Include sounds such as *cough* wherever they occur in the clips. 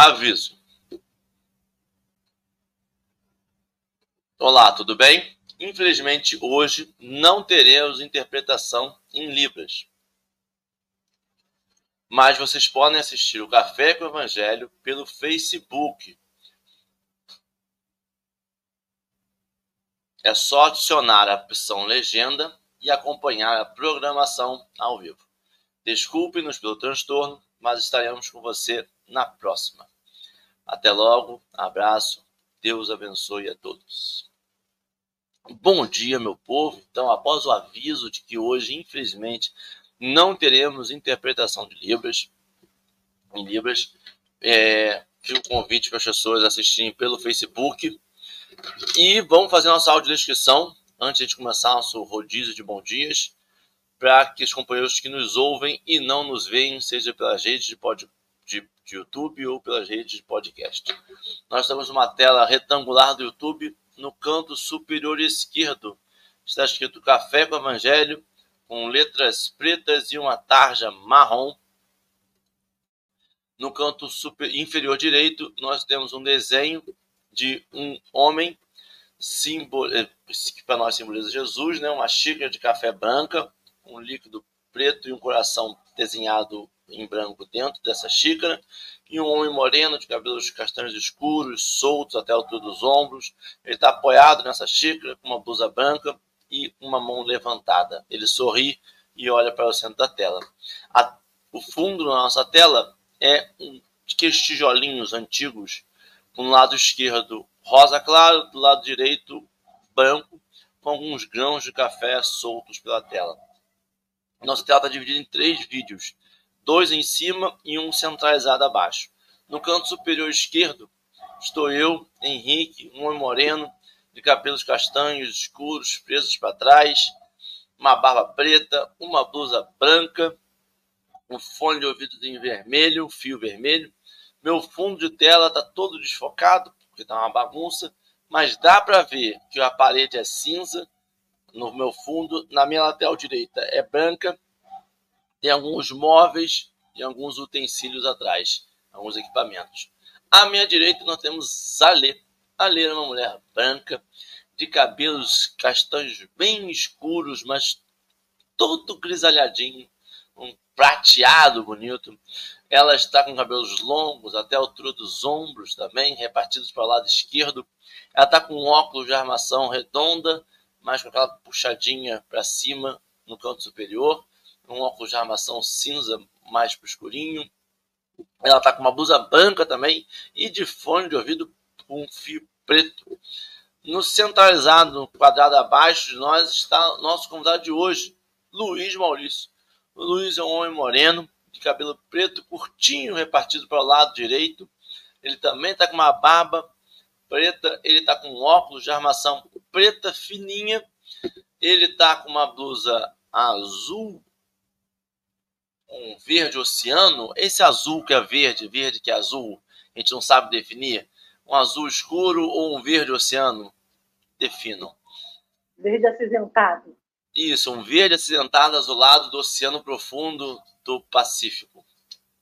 Aviso. Olá, tudo bem? Infelizmente, hoje não teremos interpretação em Libras. Mas vocês podem assistir o Café com o Evangelho pelo Facebook. É só adicionar a opção legenda e acompanhar a programação ao vivo. Desculpe-nos pelo transtorno, mas estaremos com você na próxima. Até logo, abraço, Deus abençoe a todos. Bom dia, meu povo. Então, após o aviso de que hoje, infelizmente, não teremos interpretação de Libras, em Libras, é, o convite para as pessoas assistirem pelo Facebook. E vamos fazer nossa audiodescrição antes de começar nosso rodízio de bom dias, para que os companheiros que nos ouvem e não nos veem, seja pelas redes de, pod, de, YouTube ou pelas redes de podcast. Nós temos uma tela retangular do YouTube no canto superior esquerdo. Está escrito Café com Evangelho, com letras pretas e uma tarja marrom. No canto super, inferior direito, nós temos um desenho de um homem, símbolo, eh, que para nós simboliza Jesus, né? uma xícara de café branca, um líquido preto e um coração desenhado em branco dentro dessa xícara, e um homem moreno de cabelos castanhos escuros, soltos até a altura dos ombros. Ele está apoiado nessa xícara com uma blusa branca e uma mão levantada. Ele sorri e olha para o centro da tela. A, o fundo da nossa tela é um, aqueles tijolinhos antigos, com lado esquerdo rosa claro, do lado direito branco, com alguns grãos de café soltos pela tela. Nossa tela está dividida em três vídeos dois em cima e um centralizado abaixo. No canto superior esquerdo estou eu, Henrique, um homem moreno, de cabelos castanhos escuros presos para trás, uma barba preta, uma blusa branca, um fone de ouvido em vermelho, fio vermelho. Meu fundo de tela está todo desfocado, porque está uma bagunça, mas dá para ver que a parede é cinza no meu fundo, na minha lateral direita é branca tem alguns móveis e alguns utensílios atrás, alguns equipamentos. À minha direita nós temos Alê. Alê é uma mulher branca, de cabelos castanhos bem escuros, mas todo grisalhadinho, um prateado bonito. Ela está com cabelos longos até a altura dos ombros também, repartidos para o lado esquerdo. Ela está com um óculos de armação redonda, mas com aquela puxadinha para cima no canto superior um óculos de armação cinza mais pro escurinho. Ela tá com uma blusa branca também e de fone de ouvido com um fio preto. No centralizado, no quadrado abaixo de nós, está nosso convidado de hoje, Luiz Maurício. O Luiz é um homem moreno, de cabelo preto, curtinho, repartido para o lado direito. Ele também está com uma barba preta, ele está com um óculos de armação preta fininha. Ele está com uma blusa azul um verde oceano, esse azul que é verde, verde que é azul, a gente não sabe definir, um azul escuro ou um verde oceano? Definam. Verde acinzentado. Isso, um verde acinzentado azulado do Oceano Profundo do Pacífico.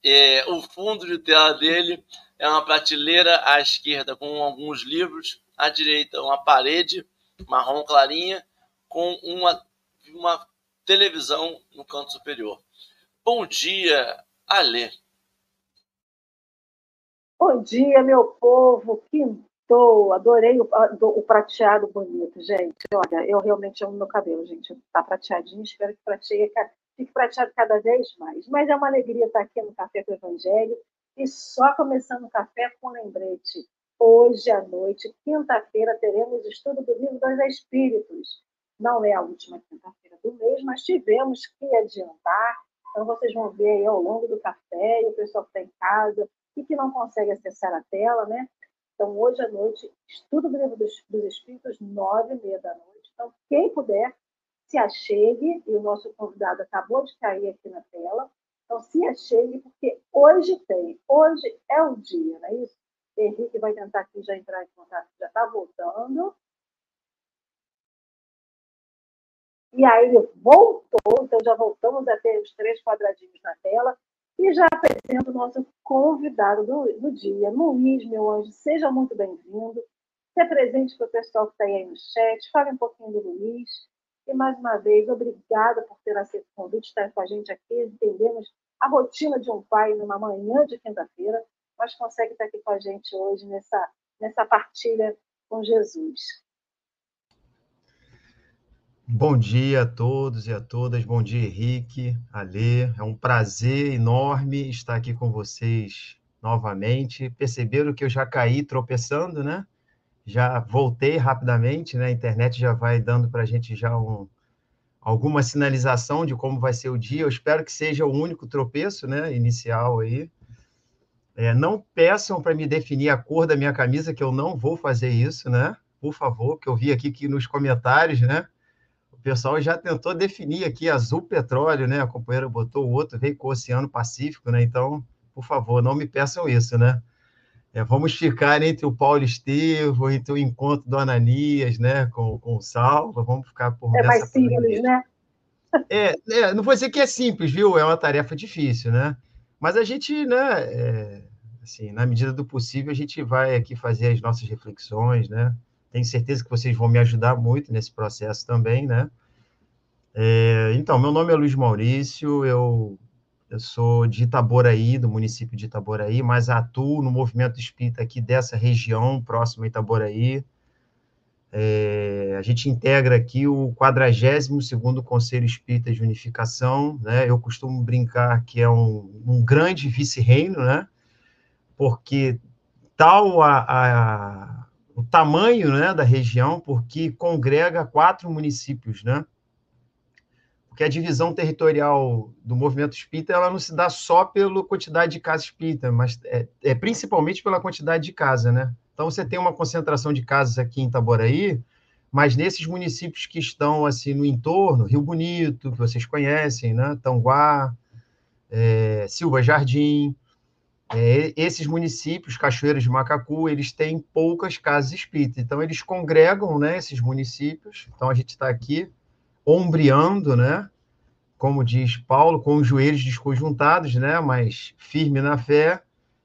É, o fundo de tela dele é uma prateleira à esquerda com alguns livros, à direita uma parede marrom clarinha com uma, uma televisão no canto superior. Bom dia, Alê. Bom dia, meu povo. Quintou. Adorei o, o, prateado bonito, gente. Olha, eu realmente amo meu cabelo, gente. Tá prateadinho. Espero que prateie, fique prateado cada vez mais. Mas é uma alegria estar aqui no Café com o Evangelho. E só começando o café com um lembrete. Hoje à noite, quinta-feira, teremos estudo do livro dos Espíritos. Não é a última quinta-feira do mês, mas tivemos que adiantar então, vocês vão ver aí ao longo do café, e o pessoal que está em casa e que não consegue acessar a tela, né? Então, hoje à noite, estudo do livro dos, dos Espíritos, nove e meia da noite. Então, quem puder, se achegue, e o nosso convidado acabou de cair aqui na tela. Então, se achegue, porque hoje tem, hoje é o dia, não é isso? Henrique vai tentar aqui já entrar em contato, já está voltando. E aí ele voltou, então já voltamos a ter os três quadradinhos na tela. E já apresento o nosso convidado do, do dia, Luiz, meu anjo, seja muito bem-vindo. Se apresente para o pessoal que está aí no chat, fale um pouquinho do Luiz. E mais uma vez, obrigada por ter aceito o convite, estar com a gente aqui. Entendemos a rotina de um pai numa manhã de quinta-feira, mas consegue estar aqui com a gente hoje nessa, nessa partilha com Jesus. Bom dia a todos e a todas. Bom dia, Henrique, Alê. É um prazer enorme estar aqui com vocês novamente. Perceberam que eu já caí tropeçando, né? Já voltei rapidamente, né? A internet já vai dando para a gente já um, alguma sinalização de como vai ser o dia. Eu espero que seja o único tropeço, né? Inicial aí. É, não peçam para me definir a cor da minha camisa, que eu não vou fazer isso, né? Por favor, que eu vi aqui que nos comentários, né? Pessoal já tentou definir aqui azul petróleo, né? A companheira botou o outro, veio com o Oceano Pacífico, né? Então, por favor, não me peçam isso, né? É, vamos ficar entre o Paulo Estevam, entre o encontro do Ananias, né? Com, com o Salva, vamos ficar por É mais simples, né? É, é, não vou dizer que é simples, viu? É uma tarefa difícil, né? Mas a gente, né? É, assim, na medida do possível, a gente vai aqui fazer as nossas reflexões, né? Tenho certeza que vocês vão me ajudar muito nesse processo também, né? É, então, meu nome é Luiz Maurício, eu, eu sou de Itaboraí, do município de Itaboraí, mas atuo no movimento espírita aqui dessa região, próximo a Itaboraí. É, a gente integra aqui o 42º Conselho Espírita de Unificação, né? Eu costumo brincar que é um, um grande vice-reino, né? Porque tal a, a o tamanho né, da região, porque congrega quatro municípios, né? Porque a divisão territorial do movimento espírita ela não se dá só pela quantidade de casas espírita, mas é, é principalmente pela quantidade de casa, né? Então você tem uma concentração de casas aqui em Itaboraí, mas nesses municípios que estão assim no entorno, Rio Bonito, que vocês conhecem, né? Tanguá, é, Silva Jardim, é, esses municípios, Cachoeiras de Macacu, eles têm poucas casas espíritas, então eles congregam, né, esses municípios, então a gente está aqui ombreando, né, como diz Paulo, com os joelhos desconjuntados, né, mas firme na fé,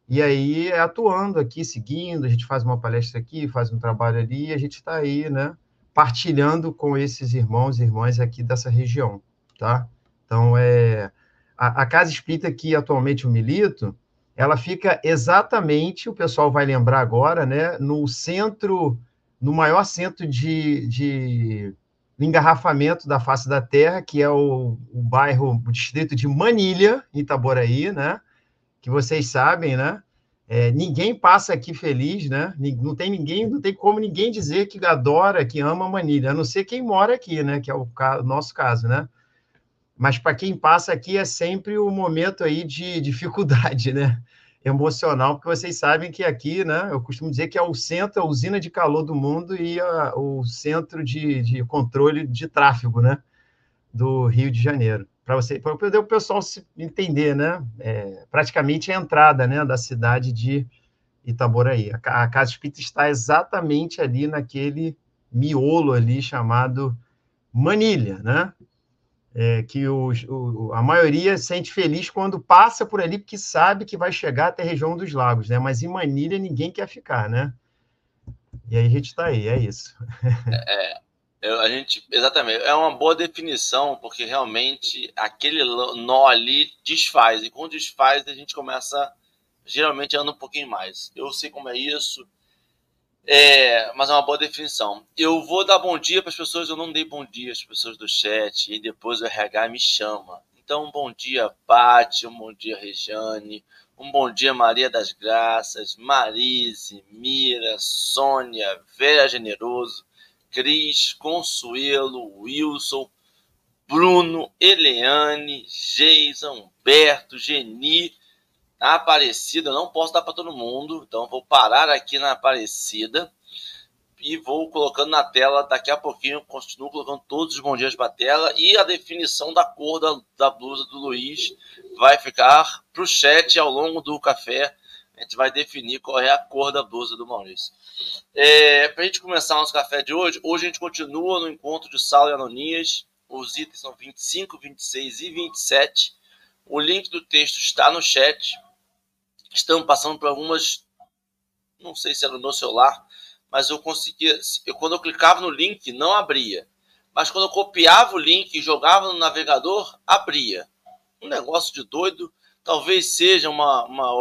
e aí atuando aqui, seguindo, a gente faz uma palestra aqui, faz um trabalho ali, e a gente está aí, né, partilhando com esses irmãos e irmãs aqui dessa região, tá? Então, é, a, a Casa Espírita que atualmente eu milito, ela fica exatamente, o pessoal vai lembrar agora, né, no centro, no maior centro de, de engarrafamento da face da Terra, que é o, o bairro, o distrito de Manilha, Itaboraí, né, que vocês sabem, né, é, ninguém passa aqui feliz, né? Não tem ninguém, não tem como ninguém dizer que adora, que ama Manilha, a não ser quem mora aqui, né? Que é o nosso caso, né? Mas para quem passa aqui é sempre o um momento aí de *laughs* dificuldade, né? Emocional, porque vocês sabem que aqui, né? Eu costumo dizer que é o centro, a usina de calor do mundo e a, o centro de, de, controle de tráfego, né? Do Rio de Janeiro. Para você, para poder o pessoal se entender, né? É, praticamente a entrada, né? Da cidade de Itaboraí. A, a Casa Espírita está exatamente ali naquele miolo ali chamado Manilha, né? É, que os, o, a maioria sente feliz quando passa por ali, porque sabe que vai chegar até a região dos lagos, né? Mas em Manilha ninguém quer ficar, né? E aí a gente está aí, é isso. É, eu, a gente, exatamente, é uma boa definição, porque realmente aquele nó ali desfaz, e quando desfaz a gente começa, geralmente anda um pouquinho mais. Eu sei como é isso, é, mas é uma boa definição. Eu vou dar bom dia para as pessoas, eu não dei bom dia às pessoas do chat, e depois o RH me chama. Então, um bom dia, Paty, um bom dia, Rejane, um bom dia, Maria das Graças, Marise, Mira, Sônia, Vera Generoso, Cris, Consuelo, Wilson, Bruno, Eliane, Geisa, Humberto, Geni, a Aparecida, não posso dar para todo mundo, então vou parar aqui na Aparecida e vou colocando na tela daqui a pouquinho, continuo colocando todos os bons dias para a tela e a definição da cor da, da blusa do Luiz vai ficar para o chat ao longo do café. A gente vai definir qual é a cor da blusa do Maurício. É, para a gente começar nosso café de hoje, hoje a gente continua no encontro de Sala e Anonias. Os itens são 25, 26 e 27 O link do texto está no chat. Estamos passando por algumas. Não sei se era no meu celular, mas eu conseguia. Eu, quando eu clicava no link, não abria. Mas quando eu copiava o link e jogava no navegador, abria. Um negócio de doido. Talvez seja uma, uma,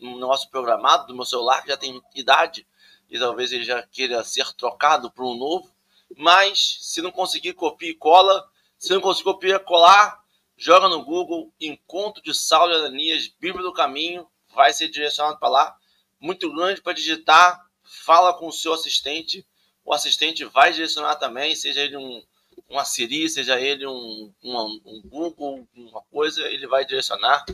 um negócio programado do meu celular, que já tem idade, e talvez ele já queira ser trocado por um novo. Mas se não conseguir copia e cola, se não conseguir copiar e colar, joga no Google Encontro de Saulo e Ananias, Bíblia do Caminho, vai ser direcionado para lá. Muito grande para digitar, fala com o seu assistente, o assistente vai direcionar também, seja ele um, uma Siri, seja ele um, um, um Google, uma coisa, ele vai direcionar.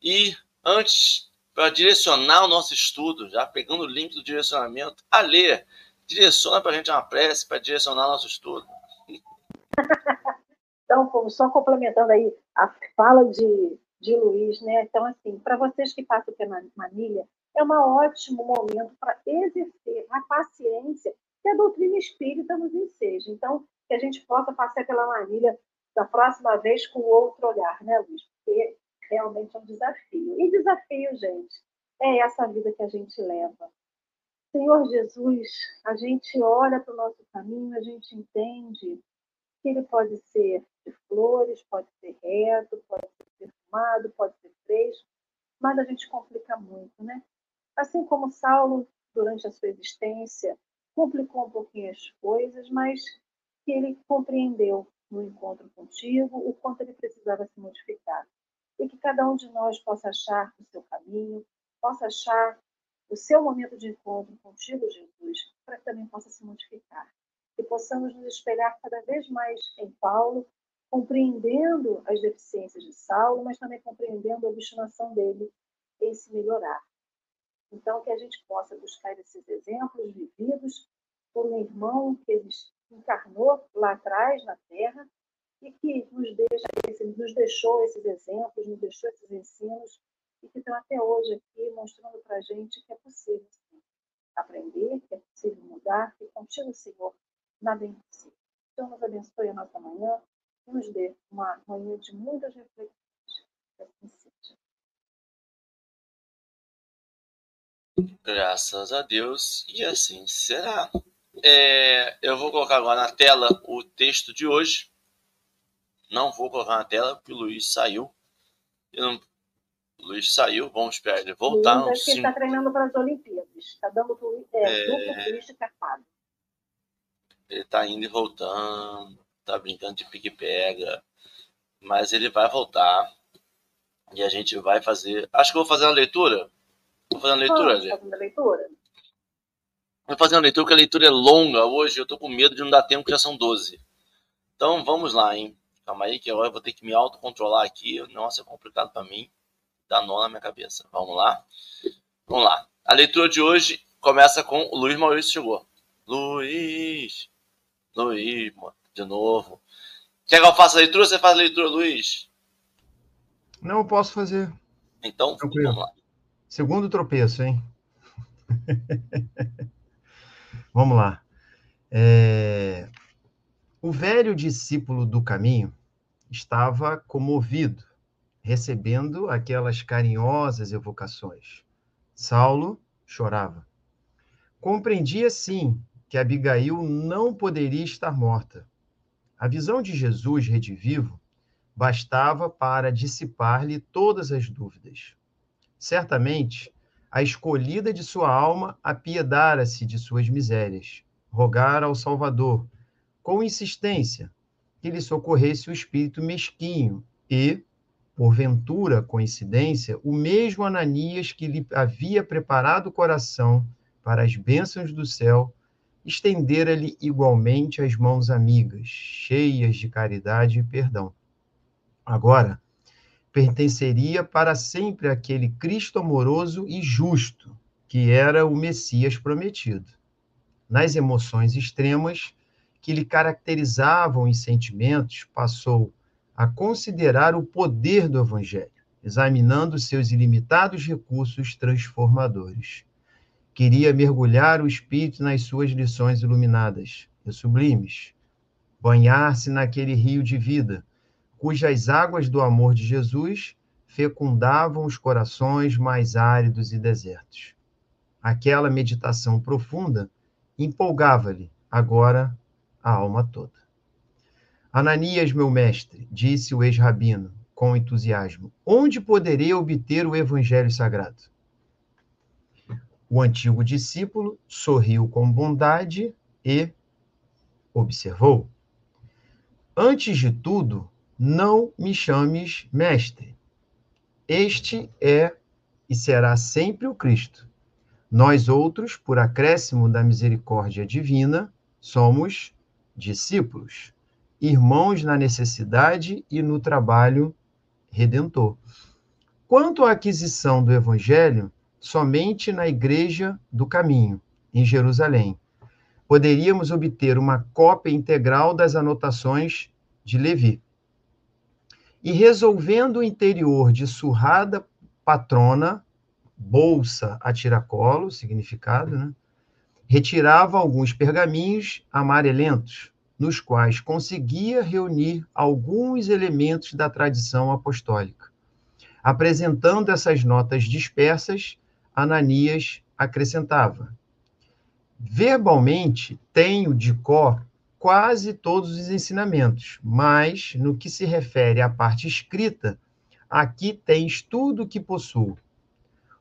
E antes, para direcionar o nosso estudo, já pegando o link do direcionamento, a ler, direciona para a gente uma prece para direcionar nosso estudo. *laughs* Então, só complementando aí a fala de, de Luiz, né? Então, assim, para vocês que passam pela Manilha, é um ótimo momento para exercer a paciência que a doutrina espírita nos enseja. Então, que a gente possa passar pela Manilha da próxima vez com outro olhar, né, Luiz? Porque realmente é um desafio. E desafio, gente, é essa vida que a gente leva. Senhor Jesus, a gente olha para o nosso caminho, a gente entende que ele pode ser de flores, pode ser reto, pode ser perfumado, pode ser fresco, mas a gente complica muito, né? Assim como Saulo, durante a sua existência, complicou um pouquinho as coisas, mas que ele compreendeu no encontro contigo o quanto ele precisava se modificar. E que cada um de nós possa achar o seu caminho, possa achar o seu momento de encontro contigo, Jesus, para que também possa se modificar que possamos nos espelhar cada vez mais em Paulo, compreendendo as deficiências de Saulo, mas também compreendendo a obstinação dele em se melhorar. Então, que a gente possa buscar esses exemplos vividos por um irmão que encarnou lá atrás na Terra e que nos, deixa, nos deixou esses exemplos, nos deixou esses ensinos e que estão até hoje aqui mostrando para a gente que é possível sim, aprender, que é possível mudar, que contigo, Senhor, nada é impossível. Então, nos abençoe a nossa manhã nos dê uma manhã de muitas reflexões. Assim seja. Graças a Deus, e assim será. É, eu vou colocar agora na tela o texto de hoje. Não vou colocar na tela porque o Luiz saiu. Não... O Luiz saiu, vamos esperar ele voltar. Luiz, acho que ele está treinando para as Olimpíadas. Está dando é, é... duplo twist capado. Ele tá indo e voltando, tá brincando de pique-pega, mas ele vai voltar e a gente vai fazer. Acho que eu vou fazer uma leitura. Vou fazer uma leitura, uma leitura. Vou fazer uma leitura, porque a leitura é longa hoje. Eu tô com medo de não dar tempo, que já são 12. Então vamos lá, hein? Calma aí, que agora eu vou ter que me autocontrolar aqui. Nossa, é complicado para mim. Dá nó na minha cabeça. Vamos lá. Vamos lá. A leitura de hoje começa com o Luiz Maurício chegou. Luiz, Luiz, de novo. Quer que eu faça a leitura? Você faz a leitura, Luiz? Não, eu posso fazer. Então, Tranquilo. vamos lá. Segundo tropeço, hein? *laughs* vamos lá. É... O velho discípulo do caminho estava comovido, recebendo aquelas carinhosas evocações. Saulo chorava. Compreendia, sim, que Abigail não poderia estar morta. A visão de Jesus redivivo bastava para dissipar-lhe todas as dúvidas. Certamente, a escolhida de sua alma apiedara-se de suas misérias, rogara ao Salvador, com insistência, que lhe socorresse o espírito mesquinho e, porventura coincidência, o mesmo Ananias que lhe havia preparado o coração para as bênçãos do céu estendera-lhe igualmente as mãos amigas, cheias de caridade e perdão. Agora, pertenceria para sempre àquele Cristo amoroso e justo, que era o Messias prometido. Nas emoções extremas que lhe caracterizavam os sentimentos, passou a considerar o poder do Evangelho, examinando seus ilimitados recursos transformadores queria mergulhar o espírito nas suas lições iluminadas e sublimes, banhar-se naquele rio de vida, cujas águas do amor de Jesus fecundavam os corações mais áridos e desertos. Aquela meditação profunda empolgava-lhe agora a alma toda. Ananias, meu mestre, disse o ex-rabino com entusiasmo, onde poderei obter o evangelho sagrado? O antigo discípulo sorriu com bondade e observou: Antes de tudo, não me chames mestre. Este é e será sempre o Cristo. Nós outros, por acréscimo da misericórdia divina, somos discípulos, irmãos na necessidade e no trabalho redentor. Quanto à aquisição do evangelho, somente na Igreja do Caminho, em Jerusalém, poderíamos obter uma cópia integral das anotações de Levi. E resolvendo o interior de surrada patrona, bolsa a tiracolo, significado, né? retirava alguns pergaminhos amarelentos, nos quais conseguia reunir alguns elementos da tradição apostólica. Apresentando essas notas dispersas, Ananias acrescentava: Verbalmente, tenho de cor quase todos os ensinamentos, mas no que se refere à parte escrita, aqui tens tudo o que possuo.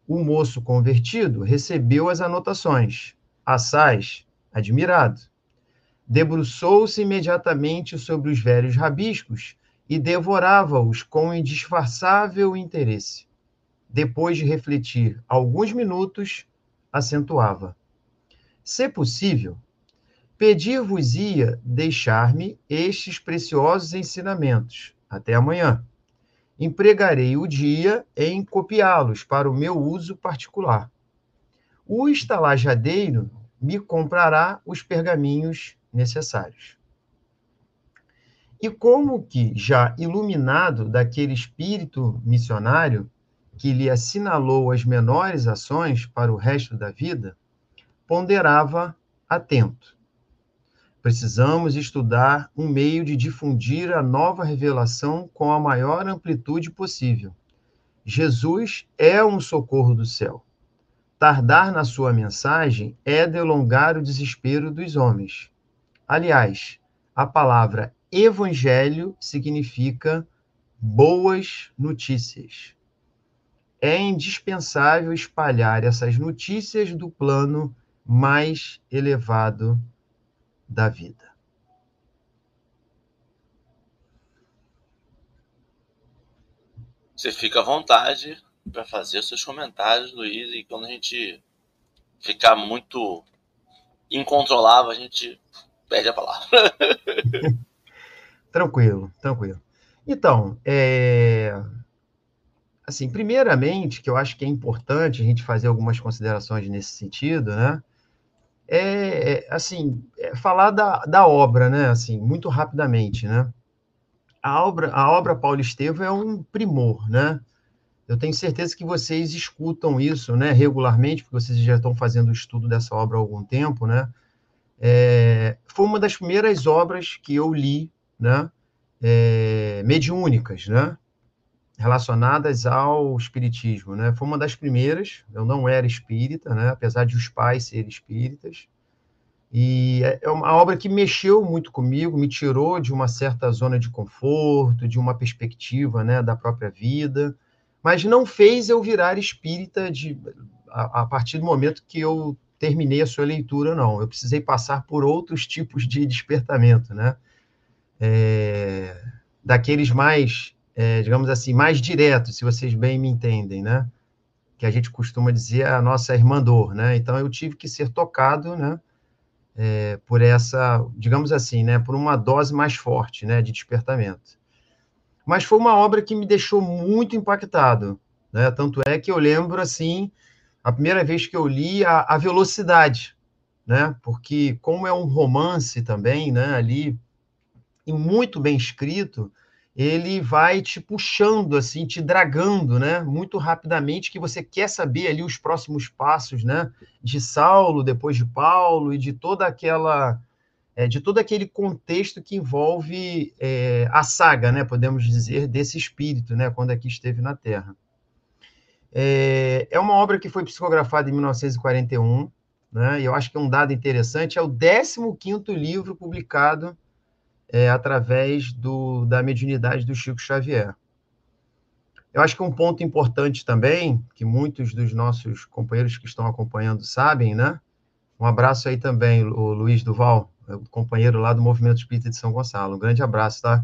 O moço convertido recebeu as anotações, assaz, admirado. Debruçou-se imediatamente sobre os velhos rabiscos e devorava-os com indisfarçável interesse depois de refletir alguns minutos, acentuava: Se possível, pedir-vos-ia deixar-me estes preciosos ensinamentos. Até amanhã. Empregarei o dia em copiá-los para o meu uso particular. O estalajadeiro me comprará os pergaminhos necessários. E como que, já iluminado daquele espírito missionário, que lhe assinalou as menores ações para o resto da vida, ponderava atento. Precisamos estudar um meio de difundir a nova revelação com a maior amplitude possível. Jesus é um socorro do céu. Tardar na sua mensagem é delongar o desespero dos homens. Aliás, a palavra evangelho significa boas notícias é indispensável espalhar essas notícias do plano mais elevado da vida. Você fica à vontade para fazer os seus comentários, Luiz, e quando a gente ficar muito incontrolável, a gente perde a palavra. *laughs* tranquilo, tranquilo. Então, é, Assim, primeiramente, que eu acho que é importante a gente fazer algumas considerações nesse sentido, né? É, é assim, é falar da, da obra, né? Assim, muito rapidamente, né? A obra, a obra Paulo Estevam é um primor, né? Eu tenho certeza que vocês escutam isso, né, regularmente, porque vocês já estão fazendo o estudo dessa obra há algum tempo, né? É, foi uma das primeiras obras que eu li, né? É, mediúnicas, né? Relacionadas ao espiritismo, né? Foi uma das primeiras. Eu não era espírita, né? Apesar de os pais serem espíritas. E é, é uma obra que mexeu muito comigo, me tirou de uma certa zona de conforto, de uma perspectiva, né, da própria vida, mas não fez eu virar espírita de a, a partir do momento que eu terminei a sua leitura, não. Eu precisei passar por outros tipos de despertamento, né? É, daqueles mais é, digamos assim, mais direto, se vocês bem me entendem, né? Que a gente costuma dizer a nossa irmã dor, né? Então eu tive que ser tocado, né? É, por essa, digamos assim, né? Por uma dose mais forte, né? De despertamento. Mas foi uma obra que me deixou muito impactado, né? Tanto é que eu lembro, assim, a primeira vez que eu li a, a velocidade, né? Porque como é um romance também, né? Ali, e muito bem escrito, ele vai te puxando, assim, te dragando, né, muito rapidamente, que você quer saber ali os próximos passos, né, de Saulo, depois de Paulo, e de toda aquela é, de todo aquele contexto que envolve é, a saga, né, podemos dizer, desse espírito, né, quando aqui esteve na Terra. É, é uma obra que foi psicografada em 1941, né, e eu acho que um dado interessante é o 15º livro publicado é, através do, da mediunidade do Chico Xavier. Eu acho que um ponto importante também, que muitos dos nossos companheiros que estão acompanhando sabem, né? Um abraço aí também, o Luiz Duval, companheiro lá do Movimento Espírita de São Gonçalo. Um grande abraço, tá?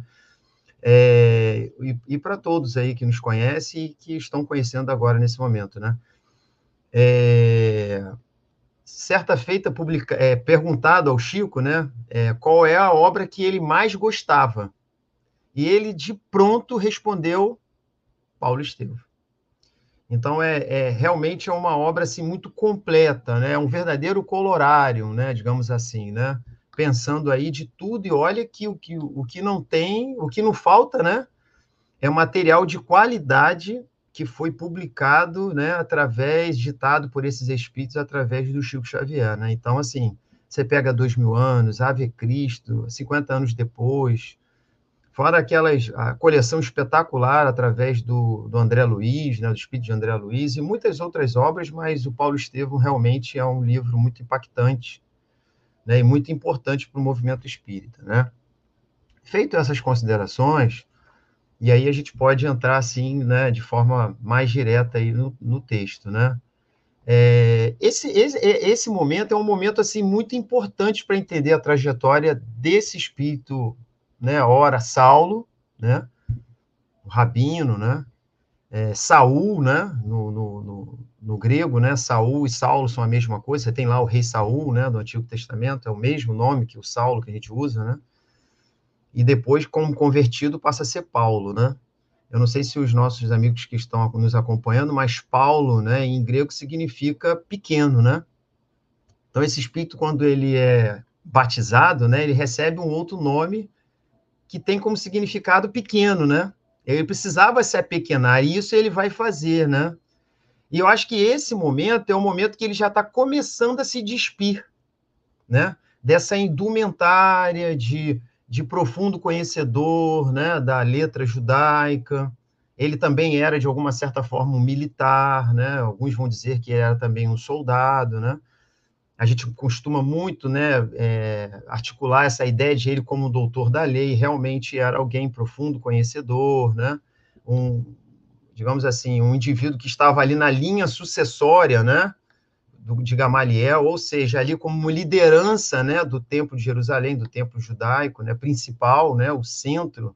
É, e, e para todos aí que nos conhecem e que estão conhecendo agora nesse momento, né? É, certa feita publica, é, perguntado ao Chico, né, é, qual é a obra que ele mais gostava, e ele de pronto respondeu Paulo Estevam. Então é, é, realmente é uma obra assim muito completa, né? É um verdadeiro colorário, né? Digamos assim, né? Pensando aí de tudo e olha que o que o que não tem, o que não falta, né? É material de qualidade que foi publicado, né? Através ditado por esses espíritos através do Chico Xavier, né? Então assim, você pega dois mil anos, Ave Cristo, 50 anos depois, Fora aquelas, a coleção espetacular através do, do André Luiz, né, do Espírito de André Luiz, e muitas outras obras, mas o Paulo Estevam realmente é um livro muito impactante né, e muito importante para o movimento espírita. Né? Feito essas considerações, e aí a gente pode entrar assim, né, de forma mais direta aí no, no texto, né? É, esse, esse, esse momento é um momento assim muito importante para entender a trajetória desse espírito né? Ora, Saulo, né? O Rabino, né? É, Saul, né? No, no, no, no, grego, né? Saul e Saulo são a mesma coisa. Você tem lá o rei Saul, né? Do Antigo Testamento, é o mesmo nome que o Saulo que a gente usa, né? E depois, como convertido, passa a ser Paulo, né? Eu não sei se os nossos amigos que estão nos acompanhando, mas Paulo, né, em grego significa pequeno, né? Então esse espírito quando ele é batizado, né, ele recebe um outro nome que tem como significado pequeno, né? Ele precisava se apequenar, e isso ele vai fazer, né? E eu acho que esse momento é o momento que ele já está começando a se despir, né? Dessa indumentária de, de profundo conhecedor, né? Da letra judaica. Ele também era, de alguma certa forma, um militar, né? Alguns vão dizer que era também um soldado, né? a gente costuma muito né, é, articular essa ideia de ele como doutor da lei, realmente era alguém profundo conhecedor, né, um, digamos assim, um indivíduo que estava ali na linha sucessória né, do, de Gamaliel, ou seja, ali como liderança né, do Templo de Jerusalém, do Templo judaico né, principal, né, o centro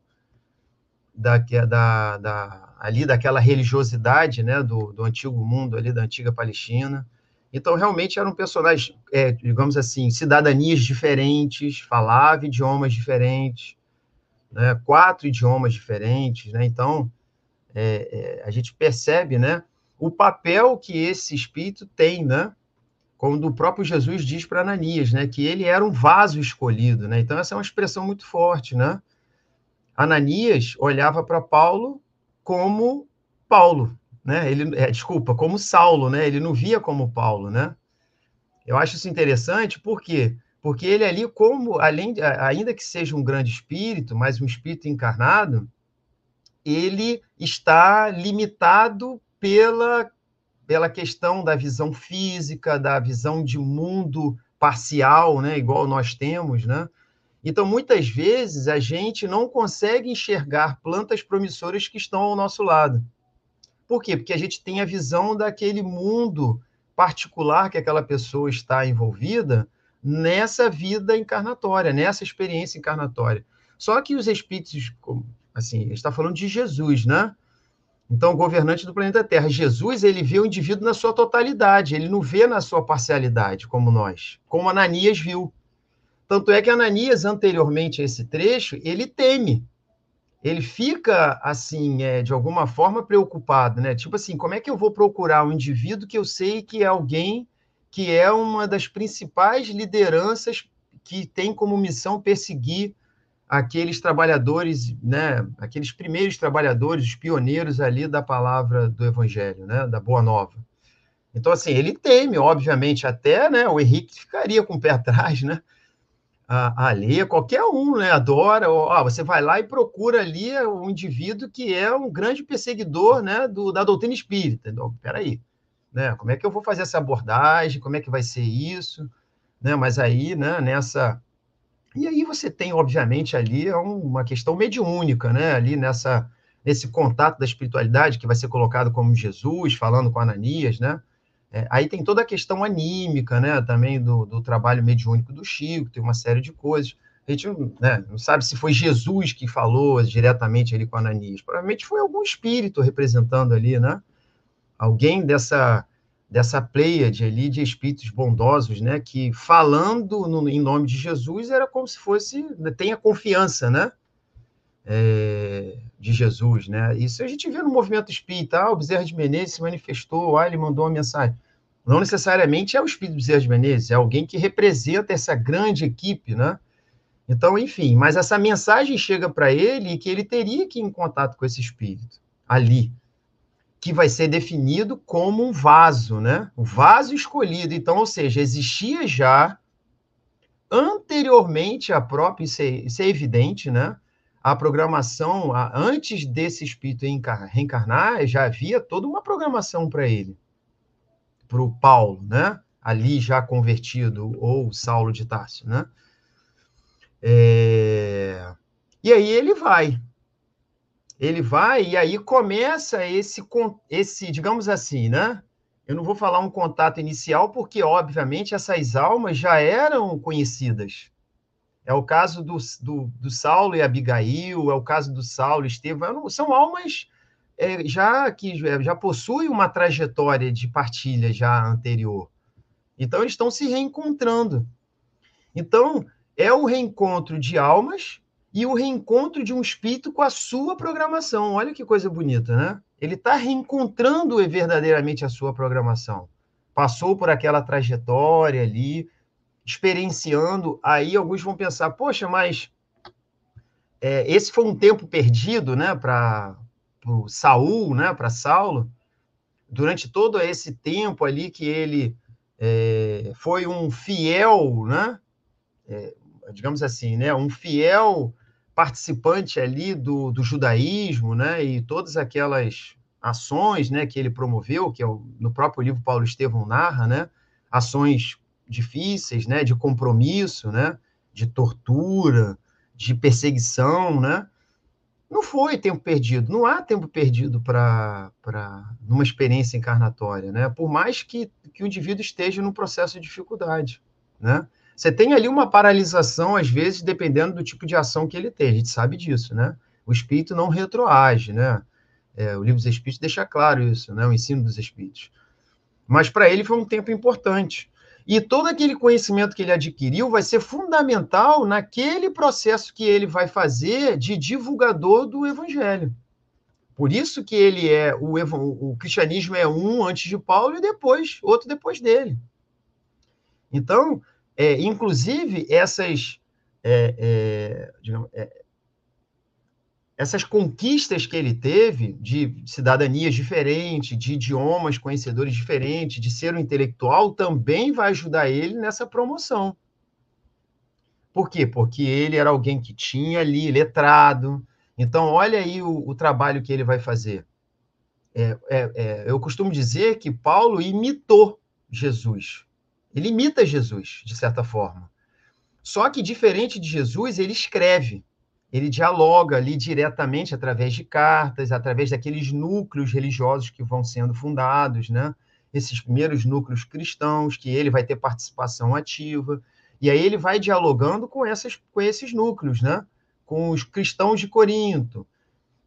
da, da, da, ali daquela religiosidade né, do, do antigo mundo, ali da antiga Palestina. Então, realmente eram personagens, é, digamos assim, cidadanias diferentes, falava idiomas diferentes, né, quatro idiomas diferentes, né? Então, é, é, a gente percebe, né, o papel que esse espírito tem, né? Como o próprio Jesus diz para Ananias, né, que ele era um vaso escolhido, né? Então, essa é uma expressão muito forte, né? Ananias olhava para Paulo como Paulo, né? Ele, é, desculpa, como Saulo, né? Ele não via como Paulo, né? Eu acho isso interessante, por quê? Porque ele ali, como além, ainda que seja um grande espírito, mas um espírito encarnado, ele está limitado pela pela questão da visão física, da visão de mundo parcial, né, igual nós temos, né? Então, muitas vezes a gente não consegue enxergar plantas promissoras que estão ao nosso lado. Por quê? Porque a gente tem a visão daquele mundo particular que aquela pessoa está envolvida nessa vida encarnatória, nessa experiência encarnatória. Só que os espíritos, assim, está falando de Jesus, né? Então, governante do planeta Terra, Jesus, ele vê o indivíduo na sua totalidade, ele não vê na sua parcialidade, como nós, como Ananias viu. Tanto é que Ananias, anteriormente a esse trecho, ele teme ele fica, assim, é, de alguma forma preocupado, né? Tipo assim, como é que eu vou procurar um indivíduo que eu sei que é alguém que é uma das principais lideranças que tem como missão perseguir aqueles trabalhadores, né? Aqueles primeiros trabalhadores, os pioneiros ali da palavra do evangelho, né? Da boa nova. Então, assim, ele teme, obviamente, até, né? O Henrique ficaria com o pé *laughs* atrás, né? alheia, qualquer um, né? Adora. Ó, você vai lá e procura ali um indivíduo que é um grande perseguidor, né? Do, da doutrina espírita. Então, peraí, né? Como é que eu vou fazer essa abordagem? Como é que vai ser isso? Né? Mas aí, né? Nessa e aí você tem, obviamente, ali é uma questão mediúnica, né? Ali nessa nesse contato da espiritualidade que vai ser colocado como Jesus falando com Ananias, né? É, aí tem toda a questão anímica, né? Também do, do trabalho mediúnico do Chico, tem uma série de coisas. A gente né, não sabe se foi Jesus que falou diretamente ali com Ananias. Provavelmente foi algum espírito representando ali, né? Alguém dessa dessa pleiade ali de espíritos bondosos, né? Que falando no, em nome de Jesus era como se fosse né, tenha confiança, né? É, de Jesus, né? Isso a gente vê no movimento espírita, ah, o Bezerra de Menezes se manifestou, ah, ele mandou uma mensagem. Não necessariamente é o espírito Bezerra de Menezes, é alguém que representa essa grande equipe, né? Então, enfim, mas essa mensagem chega para ele e que ele teria que ir em contato com esse espírito ali, que vai ser definido como um vaso, né? O vaso escolhido. Então, ou seja, existia já anteriormente a própria, isso é, isso é evidente, né? a programação, antes desse espírito reencarnar, já havia toda uma programação para ele, para o Paulo, né? Ali já convertido, ou Saulo de Tarso, né? É... E aí ele vai. Ele vai e aí começa esse, esse, digamos assim, né? Eu não vou falar um contato inicial, porque, obviamente, essas almas já eram conhecidas é o caso do, do, do Saulo e Abigail, é o caso do Saulo e Estevão, são almas é, já que já possuem uma trajetória de partilha já anterior. Então, eles estão se reencontrando. Então, é o reencontro de almas e o reencontro de um espírito com a sua programação. Olha que coisa bonita, né? Ele está reencontrando verdadeiramente a sua programação. Passou por aquela trajetória ali, experienciando, aí alguns vão pensar, poxa, mas é, esse foi um tempo perdido, né, para Saul, né, para Saulo, durante todo esse tempo ali que ele é, foi um fiel, né, é, digamos assim, né, um fiel participante ali do, do judaísmo, né, e todas aquelas ações, né, que ele promoveu, que é o, no próprio livro Paulo Estevão narra, né, ações difíceis, né, de compromisso, né, de tortura, de perseguição, né, não foi tempo perdido, não há tempo perdido para numa experiência encarnatória, né? Por mais que, que o indivíduo esteja num processo de dificuldade, né? Você tem ali uma paralisação, às vezes, dependendo do tipo de ação que ele tem, a gente sabe disso, né? O espírito não retroage, né? É, o livro dos Espíritos deixa claro isso, né? O ensino dos Espíritos. Mas para ele foi um tempo importante. E todo aquele conhecimento que ele adquiriu vai ser fundamental naquele processo que ele vai fazer de divulgador do evangelho. Por isso que ele é o, o cristianismo é um antes de Paulo e depois outro depois dele. Então, é, inclusive essas é, é, digamos, é, essas conquistas que ele teve de cidadanias diferentes, de idiomas conhecedores diferentes, de ser um intelectual, também vai ajudar ele nessa promoção. Por quê? Porque ele era alguém que tinha ali, letrado. Então, olha aí o, o trabalho que ele vai fazer. É, é, é, eu costumo dizer que Paulo imitou Jesus. Ele imita Jesus, de certa forma. Só que, diferente de Jesus, ele escreve ele dialoga ali diretamente através de cartas, através daqueles núcleos religiosos que vão sendo fundados, né? Esses primeiros núcleos cristãos, que ele vai ter participação ativa. E aí ele vai dialogando com, essas, com esses núcleos, né? Com os cristãos de Corinto,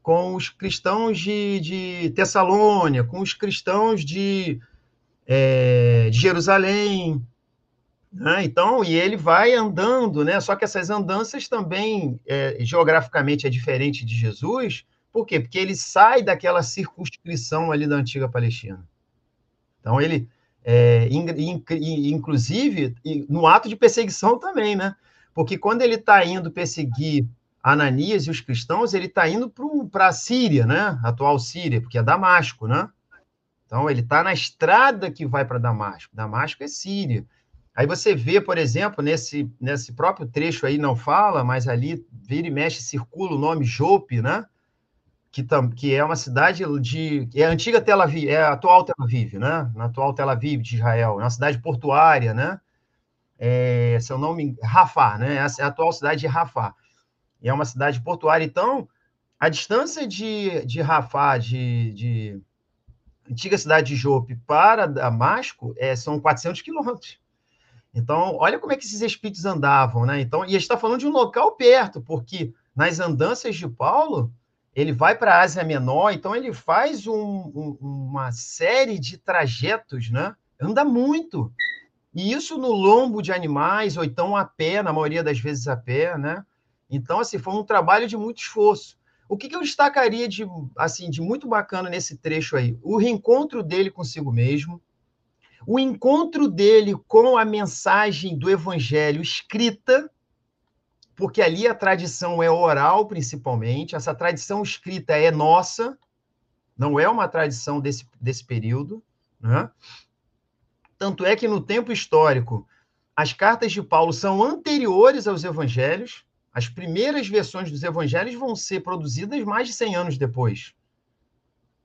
com os cristãos de, de Tessalônia, com os cristãos de, é, de Jerusalém, né? Então, e ele vai andando, né? Só que essas andanças também, é, geograficamente, é diferente de Jesus. Por quê? Porque ele sai daquela circunscrição ali da antiga Palestina. Então, ele, é, inclusive, no ato de perseguição também, né? Porque quando ele está indo perseguir Ananias e os cristãos, ele está indo para a Síria, né? Atual Síria, porque é Damasco, né? Então, ele está na estrada que vai para Damasco. Damasco é Síria. Aí você vê, por exemplo, nesse, nesse próprio trecho aí, não fala, mas ali vira e mexe, circula o nome Jope, né? Que, tam, que é uma cidade de. É a antiga Tel Aviv, é a atual Tel Aviv, né? Na atual Tel Aviv de Israel. É uma cidade portuária, né? É, seu nome, Rafah, né? Essa é a atual cidade de Rafah. E é uma cidade portuária. Então, a distância de, de Rafah, de, de antiga cidade de Jope, para Damasco, é, são 400 quilômetros. Então, olha como é que esses espíritos andavam, né? Então, e a gente está falando de um local perto, porque nas andanças de Paulo, ele vai para a Ásia Menor, então ele faz um, um, uma série de trajetos, né? Anda muito. E isso no lombo de animais, ou então a pé, na maioria das vezes a pé, né? Então, assim, foi um trabalho de muito esforço. O que, que eu destacaria de, assim, de muito bacana nesse trecho aí? O reencontro dele consigo mesmo, o encontro dele com a mensagem do evangelho escrita, porque ali a tradição é oral, principalmente, essa tradição escrita é nossa, não é uma tradição desse, desse período. Né? Tanto é que no tempo histórico, as cartas de Paulo são anteriores aos evangelhos, as primeiras versões dos evangelhos vão ser produzidas mais de 100 anos depois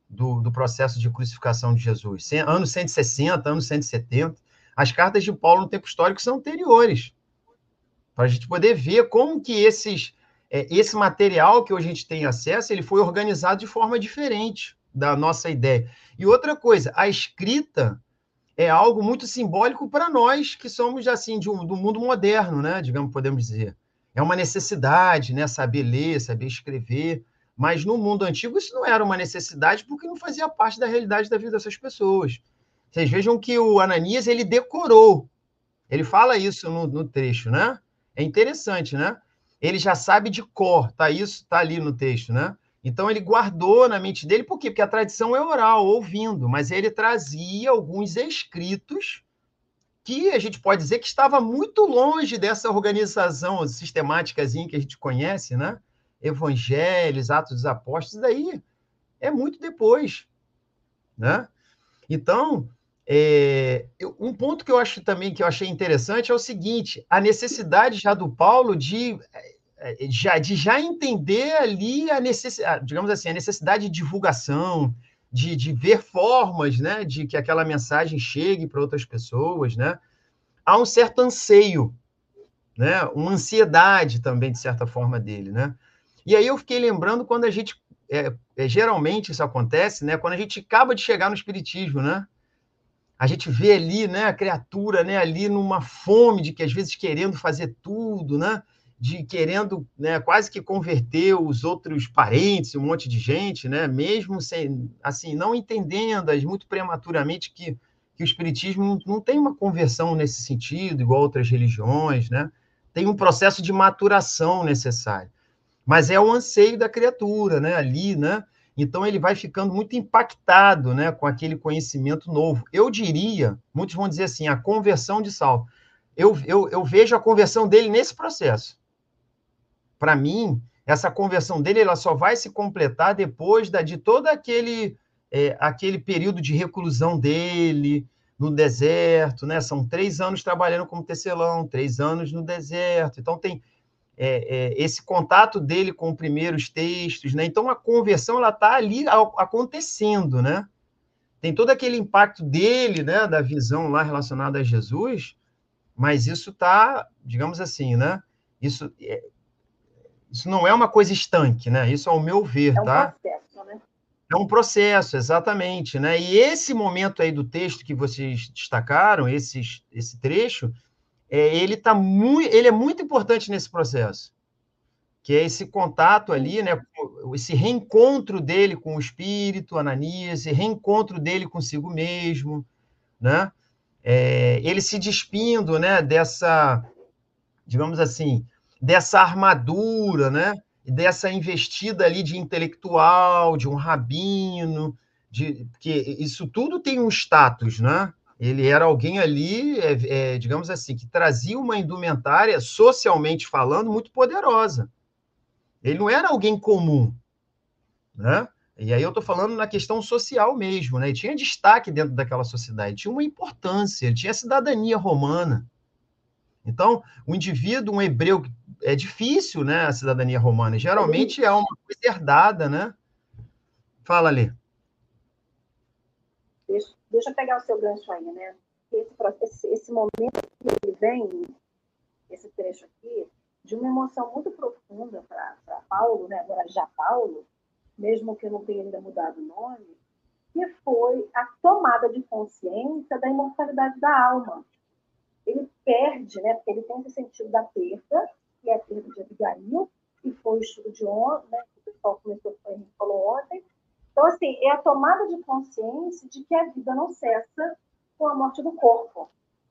do, do processo de crucificação de Jesus. Anos 160, anos 170. As cartas de Paulo no tempo histórico são anteriores. Para a gente poder ver como que esses, é, esse material que hoje a gente tem acesso, ele foi organizado de forma diferente da nossa ideia. E outra coisa, a escrita é algo muito simbólico para nós que somos assim de um, do mundo moderno, né? Digamos, podemos dizer. É uma necessidade, né? Saber ler, saber escrever. Mas no mundo antigo isso não era uma necessidade porque não fazia parte da realidade da vida dessas pessoas. Vocês vejam que o Ananias ele decorou. Ele fala isso no, no trecho, né? É interessante, né? Ele já sabe de cor, tá isso, tá ali no texto, né? Então ele guardou na mente dele, por quê? Porque a tradição é oral, ouvindo, mas ele trazia alguns escritos que a gente pode dizer que estava muito longe dessa organização sistemática que a gente conhece, né? evangelhos, Atos dos Apóstolos, daí é muito depois, né? Então, é, um ponto que eu acho também que eu achei interessante é o seguinte: a necessidade já do Paulo de é, já, de já entender ali a necessidade, digamos assim, a necessidade de divulgação, de, de ver formas, né, de que aquela mensagem chegue para outras pessoas, né? Há um certo anseio, né? Uma ansiedade também de certa forma dele, né? E aí eu fiquei lembrando quando a gente. É, é, geralmente isso acontece, né? Quando a gente acaba de chegar no Espiritismo, né? A gente vê ali, né, a criatura, né, ali numa fome de que às vezes querendo fazer tudo, né? De querendo, né, quase que converter os outros parentes, um monte de gente, né? Mesmo sem, assim, não entendendo muito prematuramente que, que o espiritismo não, não tem uma conversão nesse sentido, igual outras religiões, né? Tem um processo de maturação necessário mas é o anseio da criatura, né? Ali, né? Então ele vai ficando muito impactado, né, com aquele conhecimento novo. Eu diria, muitos vão dizer assim, a conversão de Saulo. Eu, eu, eu vejo a conversão dele nesse processo. Para mim, essa conversão dele ela só vai se completar depois da, de todo aquele, é, aquele período de reclusão dele no deserto, né? São três anos trabalhando como tecelão, três anos no deserto. Então tem é, é, esse contato dele com os primeiros textos, né? Então a conversão ela está ali acontecendo, né? Tem todo aquele impacto dele, né, da visão lá relacionada a Jesus, mas isso está, digamos assim, né? Isso, é, isso não é uma coisa estanque, né? Isso ao meu ver, é um tá? Processo, né? É um processo, exatamente, né? E esse momento aí do texto que vocês destacaram, esses, esse trecho, é, ele tá muito, ele é muito importante nesse processo, que é esse contato ali, né, esse reencontro dele com o espírito, Ananias, esse reencontro dele consigo mesmo, né? É, ele se despindo, né, dessa, digamos assim, dessa armadura, né, dessa investida ali de intelectual, de um rabino, de que isso tudo tem um status, né? Ele era alguém ali, é, é, digamos assim, que trazia uma indumentária, socialmente falando, muito poderosa. Ele não era alguém comum, né? E aí eu estou falando na questão social mesmo, né? Ele tinha destaque dentro daquela sociedade, tinha uma importância, ele tinha cidadania romana, Então, o indivíduo, um hebreu, é difícil, né, a cidadania romana. Geralmente é uma coisa herdada, né? Fala ali. Deixa, deixa eu pegar o seu gancho aí, né? Esse, esse, esse momento que ele vem, esse trecho aqui, de uma emoção muito profunda para Paulo, né? agora já Paulo, mesmo que não tenha ainda mudado o nome, que foi a tomada de consciência da imortalidade da alma. Ele perde, né? porque ele tem esse sentido da perda, que é a perda de Abigail, que foi o estudo de ontem, né? que o pessoal começou, a falou ontem. Então, assim, é a tomada de consciência de que a vida não cessa com a morte do corpo.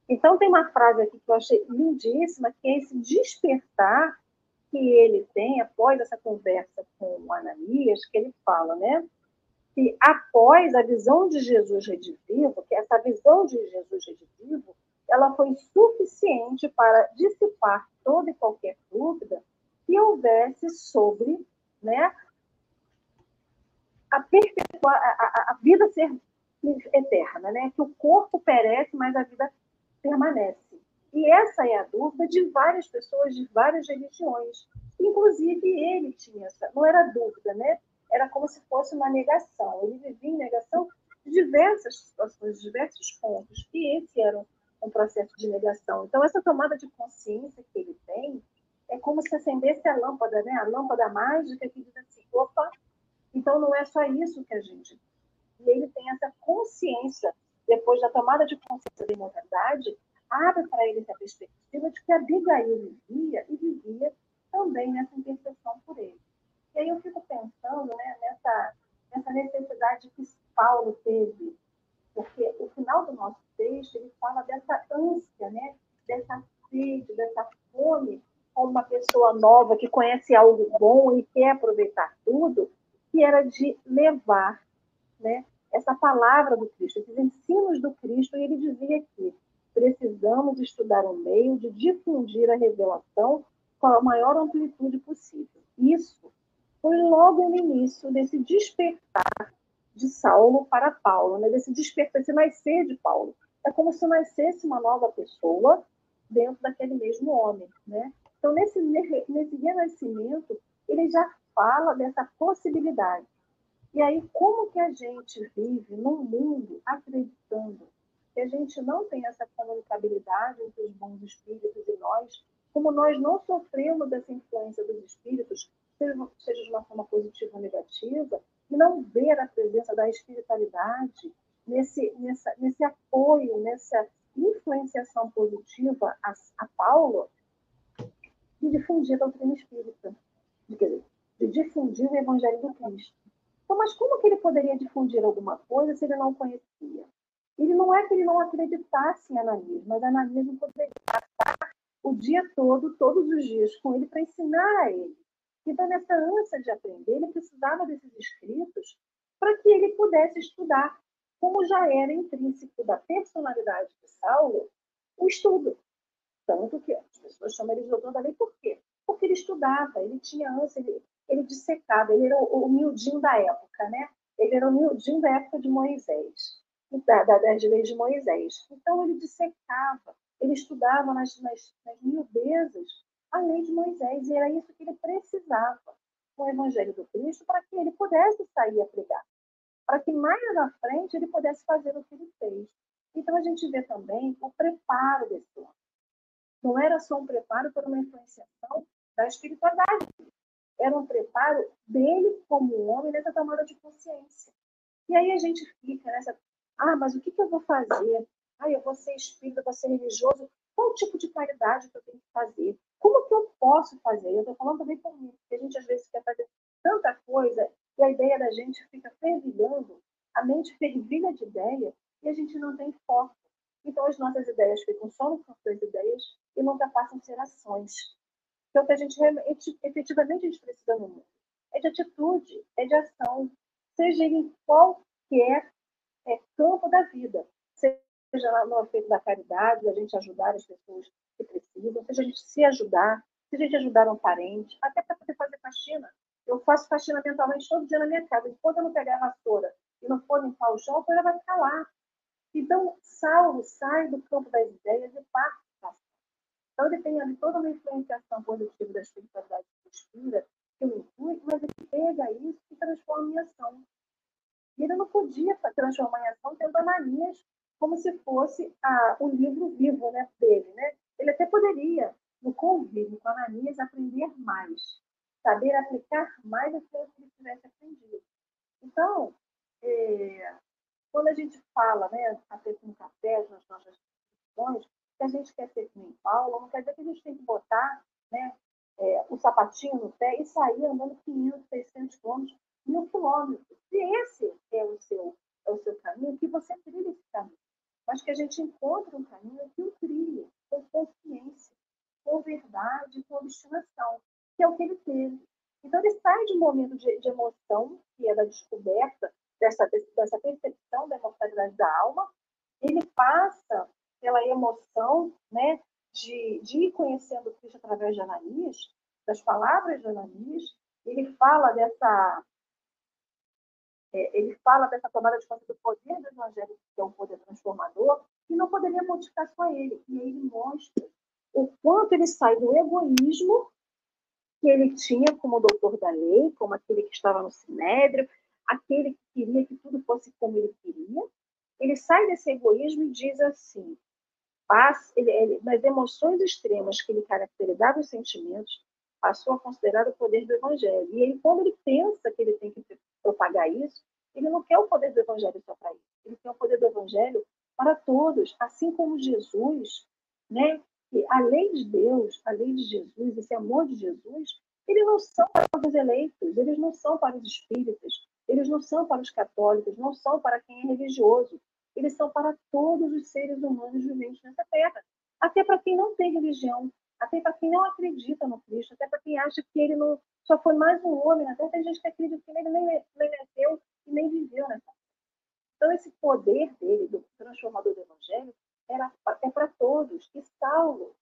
Então, tem uma frase aqui que eu achei lindíssima, que é esse despertar que ele tem após essa conversa com o Ananias, que ele fala, né? Que após a visão de Jesus redivivo, que essa visão de Jesus redivivo, ela foi suficiente para dissipar toda e qualquer dúvida que houvesse sobre né, a, a, a, vida ser eterna, né? que o corpo perece, mas a vida permanece. E essa é a dúvida de várias pessoas de várias religiões. Inclusive ele tinha essa, não era dúvida, né? Era como se fosse uma negação. Ele vivia em negação de diversas situações, de diversos pontos. E esse era um processo de negação. Então essa tomada de consciência que ele tem é como se acendesse a lâmpada, né? A lâmpada mágica que diz assim, opa, então não é só isso que a gente. E ele tem essa consciência depois da tomada de consciência da imortalidade, abre para ele essa perspectiva de que Abigail vivia e vivia também nessa intercessão por ele. E aí eu fico pensando né, nessa, nessa necessidade que Paulo teve, porque o final do nosso texto ele fala dessa ânsia, né, dessa sede, dessa fome, como uma pessoa nova que conhece algo bom e quer aproveitar tudo, que era de levar né, essa palavra do Cristo, esses ensinos do Cristo, e ele dizia que precisamos estudar um meio de difundir a revelação com a maior amplitude possível. Isso foi logo no início desse despertar de Saulo para Paulo, né? desse despertar, esse nascer de Paulo. É como se nascesse uma nova pessoa dentro daquele mesmo homem. Né? Então, nesse, nesse renascimento, ele já fala dessa possibilidade e aí, como que a gente vive num mundo acreditando que a gente não tem essa comunicabilidade entre os bons espíritos e nós, como nós não sofremos dessa influência dos espíritos, seja de uma forma positiva ou negativa, e não ver a presença da espiritualidade nesse, nessa, nesse apoio, nessa influenciação positiva a, a Paulo, de difundir a doutrina espírita, de, de difundir o evangelho do Cristo. Então, mas como que ele poderia difundir alguma coisa se ele não conhecia? Ele não é que ele não acreditasse em Ananias, mas Ananias não poderia passar o dia todo, todos os dias com ele para ensinar a ele. Então, nessa ânsia de aprender, ele precisava desses escritos para que ele pudesse estudar, como já era intrínseco da personalidade de Saulo, o estudo. Tanto que as pessoas chamam ele de doutor da lei, por quê? Porque ele estudava, ele tinha ânsia, ele, ele dissecava, ele era o, humildinho da época, né? Ele era o humildinho da época de Moisés, da, da, das leis de Moisés. Então, ele dissecava, ele estudava nas, nas, nas miudezas a lei de Moisés, e era isso que ele precisava com o Evangelho do Cristo para que ele pudesse sair a pregar, para que mais na frente ele pudesse fazer o que ele fez. Então, a gente vê também o preparo desse homem. Não era só um preparo para uma influenciação da espiritualidade, era um preparo dele como homem nessa tomada de consciência. E aí a gente fica nessa, ah, mas o que, que eu vou fazer? Ah, eu vou ser espírita, vou ser religioso. Qual tipo de caridade que eu tenho que fazer? Como que eu posso fazer? Eu estou falando também mim, porque a gente às vezes quer fazer tanta coisa e a ideia da gente fica fervilhando, a mente fervilha de ideia e a gente não tem foco. Então as nossas ideias ficam só no campo das ideias e nunca passam a ser ações. Então, o que a gente efetivamente a gente precisa no mundo é de atitude, é de ação, seja em qualquer é, campo da vida, seja no efeito da caridade, a gente ajudar as pessoas que precisam, seja gente se ajudar, seja gente ajudar um parente, até para poder fazer faxina. Eu faço faxina mentalmente todo dia na minha casa. Enquanto eu não pegar a vassoura e não for limpar o chão, a poeira vai ficar lá. Então, Saulo sai do campo das ideias e parte Então, ele tem ali toda uma influenciação positiva da espiritualidade que inspira, que o inclui, mas ele pega isso e transforma em ação. E ele não podia transformar em ação tendo Ananias como se fosse a, o livro vivo né, dele. Né? Ele até poderia, no convívio com Ananias, aprender mais, saber aplicar mais aquilo que ele tivesse aprendido. Então, é, quando a gente fala, né, até no café, nas nossas discussões, que a gente quer ser como em Paulo, não quer dizer que a gente tem que botar né, é, o sapatinho no pé e sair andando 500, 600 quilômetros, mil quilômetros. Se esse é o seu, é o seu caminho, que você trilhe esse caminho. Mas que a gente encontre um caminho que o trilhe com consciência, com verdade, com obstinação, que é o que ele teve. Então, ele sai de um momento de, de emoção, que é da descoberta dessa, dessa percepção da imortalidade da alma, ele passa pela emoção né, de, de ir conhecendo Cristo através de Ananias, das palavras de Ananias, ele fala dessa é, ele fala dessa tomada de conta do poder do evangelho, que é um poder transformador, e não poderia modificar só ele. E aí ele mostra o quanto ele sai do egoísmo que ele tinha como doutor da lei, como aquele que estava no sinédrio, aquele que queria que tudo fosse como ele queria. Ele sai desse egoísmo e diz assim: ele, ele, nas emoções extremas que lhe caracterizavam os sentimentos, passou a considerar o poder do evangelho. E ele, quando ele pensa que ele tem que propagar isso, ele não quer o poder do evangelho só para ele. Ele quer o poder do evangelho para todos, assim como Jesus, né? E a lei de Deus, a lei de Jesus, esse amor de Jesus, eles não são para os eleitos, eles não são para os espíritas, eles não são para os católicos, não são para quem é religioso, eles são para todos os seres humanos viventes nessa terra. Até para quem não tem religião, até para quem não acredita no Cristo, até para quem acha que ele não, só foi mais um homem, até tem gente que acredita que ele nem, nem nasceu e nem viveu nessa. Então, esse poder dele, do transformador do Evangelho, era, é para todos. E Saulo,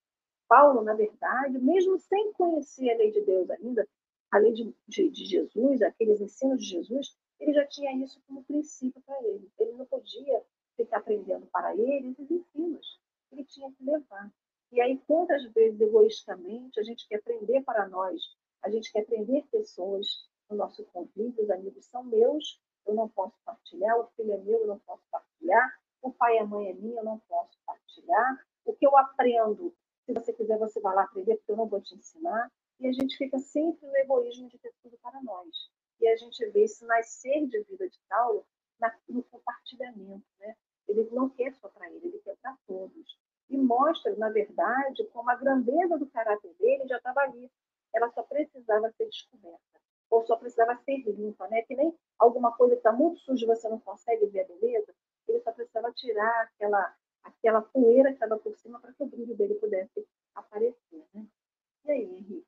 Paulo, na verdade, mesmo sem conhecer a lei de Deus ainda, a lei de, de, de Jesus, aqueles ensinos de Jesus, ele já tinha isso como princípio para ele. Ele não podia ficar aprendendo para ele esses ensinos. Ele tinha que levar. E aí, quantas vezes, egoisticamente, a gente quer aprender para nós, a gente quer aprender pessoas no nosso convívio, os amigos são meus, eu não posso partilhar, o filho é meu, eu não posso partilhar, o pai e a mãe é minha, eu não posso partilhar, o que eu aprendo, se você quiser, você vai lá aprender, porque eu não vou te ensinar, e a gente fica sempre no egoísmo de ter tudo para nós. E a gente vê esse nascer de vida de Saulo no compartilhamento, né? Ele não quer só para ele, ele quer para todos. E mostra, na verdade, como a grandeza do caráter dele já estava ali. Ela só precisava ser descoberta, ou só precisava ser limpa, né? Que nem alguma coisa que está muito suja você não consegue ver a beleza, ele só precisava tirar aquela, aquela poeira que estava por cima para que o brilho dele pudesse aparecer, né? E aí, Henrique?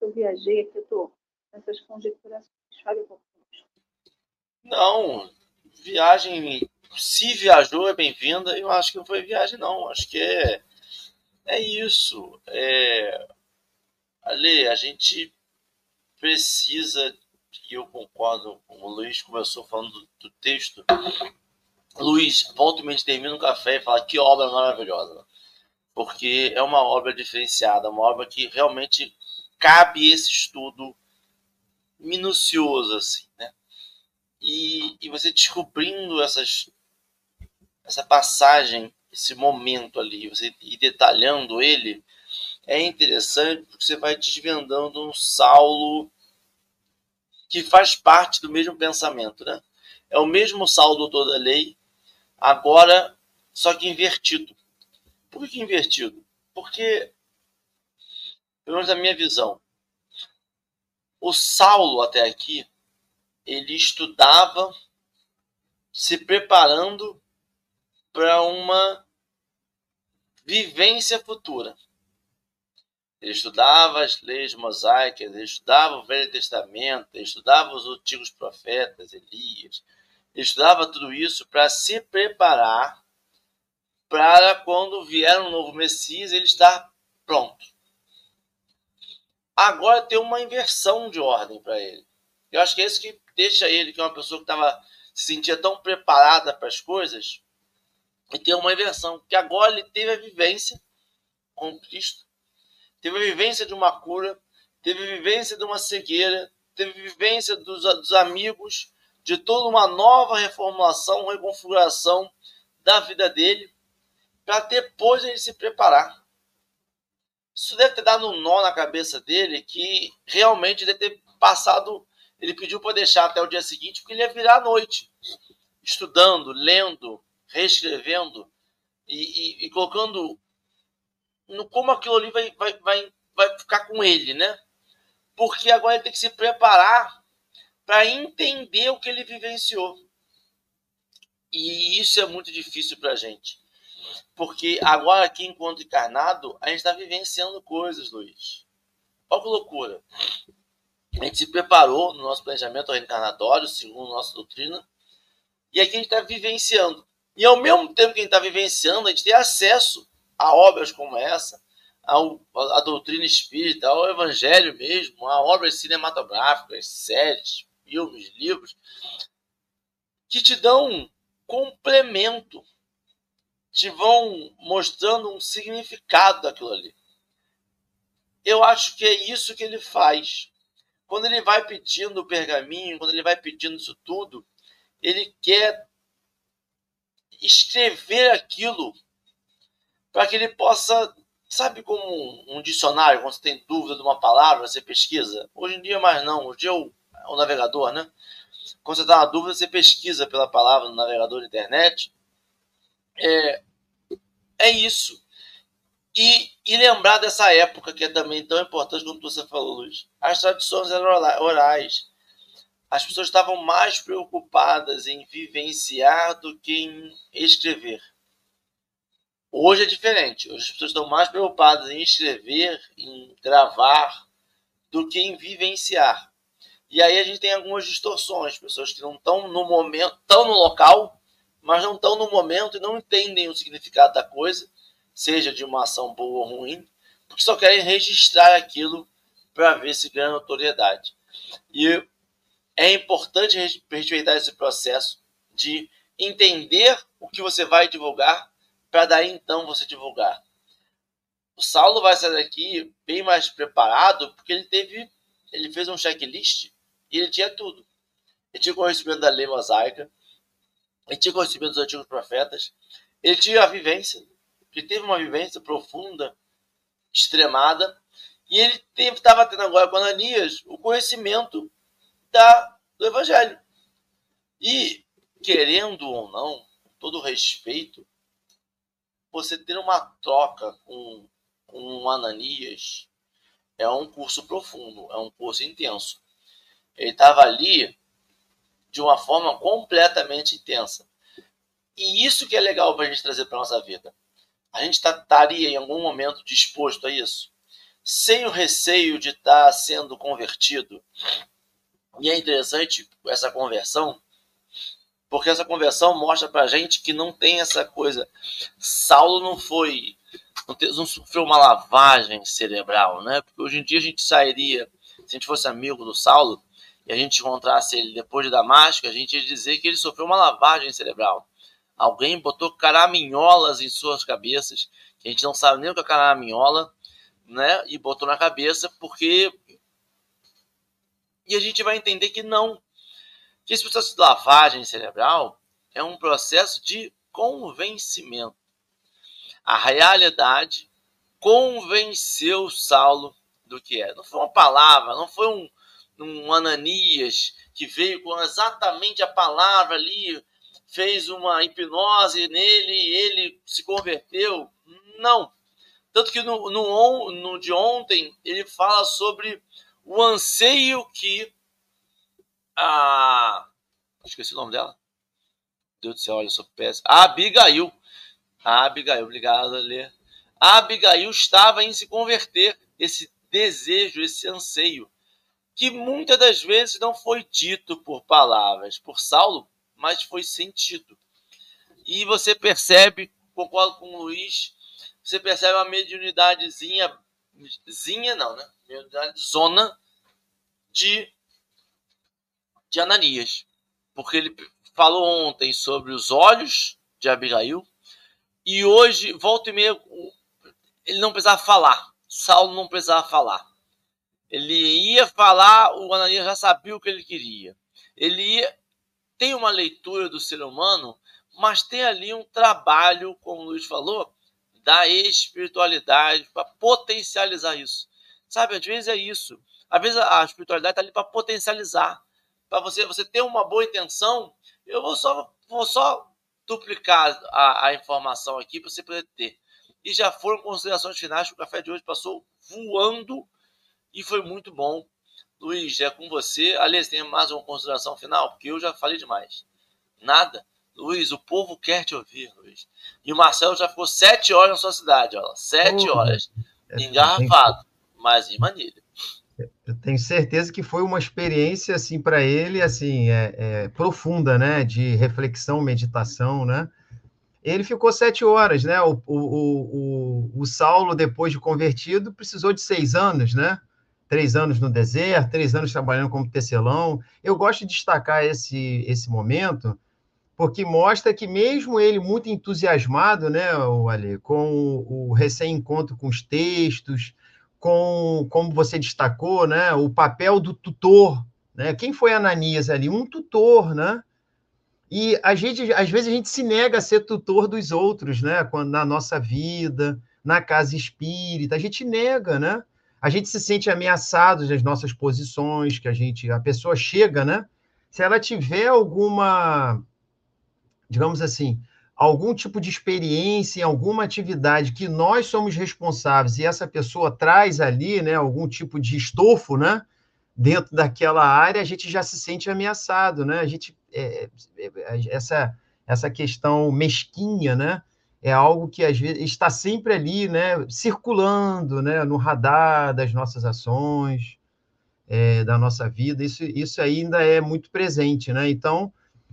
Eu viajei aqui, eu estou nessas conjecturações. Fale um. Não, viagem se viajou é bem-vinda. Eu acho que não foi viagem, não. Acho que é, é isso. É, a gente precisa, e eu concordo com o Luiz, começou falando do, do texto. Luiz, volta e termina um café e fala que obra maravilhosa. Porque é uma obra diferenciada, uma obra que realmente cabe esse estudo minucioso, assim, né? E, e você descobrindo essas essa passagem, esse momento ali, você ir detalhando ele, é interessante porque você vai desvendando um Saulo que faz parte do mesmo pensamento, né? É o mesmo Saulo toda a lei, agora só que invertido. Por que invertido? Porque, pelo menos na minha visão, o Saulo até aqui, ele estudava se preparando para uma vivência futura. Ele estudava as leis mosaicas, ele estudava o Velho Testamento, ele estudava os antigos profetas, Elias. Ele estudava tudo isso para se preparar para quando vier um novo Messias ele estar pronto. Agora tem uma inversão de ordem para ele. Eu acho que é isso que deixa ele, que é uma pessoa que estava se sentia tão preparada para as coisas, e tem uma inversão, que agora ele teve a vivência com Cristo, teve a vivência de uma cura, teve a vivência de uma cegueira, teve a vivência dos, dos amigos, de toda uma nova reformulação, reconfiguração da vida dele, para depois ele se preparar. Isso deve ter dado um nó na cabeça dele que realmente deve ter passado. Ele pediu para deixar até o dia seguinte, porque ele ia virar à noite, estudando, lendo, reescrevendo e, e, e colocando no como aquilo ali vai, vai, vai, vai ficar com ele, né? Porque agora ele tem que se preparar para entender o que ele vivenciou. E isso é muito difícil para a gente. Porque agora aqui, enquanto encarnado, a gente está vivenciando coisas, Luiz. Olha que loucura. A gente se preparou no nosso planejamento reencarnatório, segundo nossa doutrina, e aqui a gente está vivenciando. E ao mesmo tempo que a gente está vivenciando, a gente tem acesso a obras como essa, a doutrina espírita, ao evangelho mesmo, a obras cinematográficas, séries, filmes, livros, que te dão complemento, te vão mostrando um significado daquilo ali. Eu acho que é isso que ele faz. Quando ele vai pedindo o pergaminho, quando ele vai pedindo isso tudo, ele quer escrever aquilo para que ele possa, sabe como um, dicionário, quando você tem dúvida de uma palavra, você pesquisa. Hoje em dia mais não, hoje é o, é o navegador, né? Quando você está na dúvida, você pesquisa pela palavra no navegador da internet. É, é isso. E, e lembrar dessa época que é também tão importante como você falou, Luiz. As tradições eram orais. As pessoas estavam mais preocupadas em vivenciar do que em escrever. Hoje é diferente. Hoje as pessoas estão mais preocupadas em escrever, em gravar, do que em vivenciar. E aí a gente tem algumas distorções, pessoas que não estão no momento, estão no local, mas não estão no momento e não entendem o significado da coisa, seja de uma ação boa ou ruim, porque só querem registrar aquilo para ver se ganha notoriedade. E é importante respeitar esse processo de entender o que você vai divulgar para daí então você divulgar. O Saulo vai sair daqui bem mais preparado, porque ele teve, ele fez um checklist e ele tinha tudo. Ele tinha conhecimento da lei mosaica, ele tinha conhecimento dos antigos profetas, ele tinha a vivência, ele teve uma vivência profunda, extremada, e ele estava tendo agora com Ananias o conhecimento da, do Evangelho. E, querendo ou não, com todo respeito, você ter uma troca com, com um Ananias é um curso profundo, é um curso intenso. Ele estava ali de uma forma completamente intensa. E isso que é legal para a gente trazer para nossa vida. A gente tá, estaria em algum momento disposto a isso, sem o receio de estar tá sendo convertido. E é interessante essa conversão, porque essa conversão mostra para gente que não tem essa coisa. Saulo não foi, não, te, não sofreu uma lavagem cerebral, né? Porque hoje em dia a gente sairia, se a gente fosse amigo do Saulo e a gente encontrasse ele depois de Damasco, a gente ia dizer que ele sofreu uma lavagem cerebral. Alguém botou caraminholas em suas cabeças, que a gente não sabe nem o que é caraminhola, né? E botou na cabeça porque e a gente vai entender que não, que esse processo de lavagem cerebral é um processo de convencimento. A realidade convenceu Saulo do que é. Não foi uma palavra, não foi um, um Ananias que veio com exatamente a palavra ali, fez uma hipnose nele e ele se converteu. Não. Tanto que no, no, no de ontem ele fala sobre o anseio que a. Esqueci o nome dela. Deus do céu, olha, eu sou péssimo. Abigail. Abigail, obrigado. A Abigail estava em se converter. Esse desejo, esse anseio, que muitas das vezes não foi dito por palavras, por Saulo, mas foi sentido. E você percebe, concordo com o Luiz, você percebe uma mediunidadezinha, zinha não, né? Mediunidade zona de de Ananias, porque ele falou ontem sobre os olhos de Abigail e hoje, volta e meia, ele não precisava falar, Saulo não precisava falar. Ele ia falar, o Ananias já sabia o que ele queria. Ele ia, tem uma leitura do ser humano, mas tem ali um trabalho, como o Luiz falou, da espiritualidade para potencializar isso. Sabe, às vezes é isso. Às vezes a espiritualidade está ali para potencializar, para você, você ter uma boa intenção. Eu vou só, vou só duplicar a, a informação aqui para você poder ter. E já foram considerações finais. O café de hoje passou voando e foi muito bom. Luiz, é com você. Aliás, tem mais uma consideração final? Porque eu já falei demais. Nada. Luiz, o povo quer te ouvir, Luiz. E o Marcelo já ficou sete horas na sua cidade, ó. Sete oh, horas. É, engarrafado, mas em maneira eu tenho certeza que foi uma experiência assim para ele assim é, é, profunda né de reflexão meditação né. Ele ficou sete horas né o, o, o, o, Saulo depois de convertido precisou de seis anos né três anos no deserto três anos trabalhando como tecelão. Eu gosto de destacar esse esse momento porque mostra que mesmo ele muito entusiasmado né o Ale com o, o recém encontro com os textos com, como você destacou, né, o papel do tutor. Né? Quem foi Ananias ali? Um tutor, né? E a gente, às vezes a gente se nega a ser tutor dos outros, né? Quando, na nossa vida, na casa espírita, a gente nega, né? A gente se sente ameaçado das nossas posições, que a gente, a pessoa chega, né? Se ela tiver alguma, digamos assim, algum tipo de experiência em alguma atividade que nós somos responsáveis e essa pessoa traz ali, né, algum tipo de estofo, né, dentro daquela área, a gente já se sente ameaçado, né? A gente é, é, essa essa questão mesquinha, né, é algo que às vezes está sempre ali, né, circulando, né, no radar das nossas ações, é, da nossa vida. Isso isso ainda é muito presente, né? Então,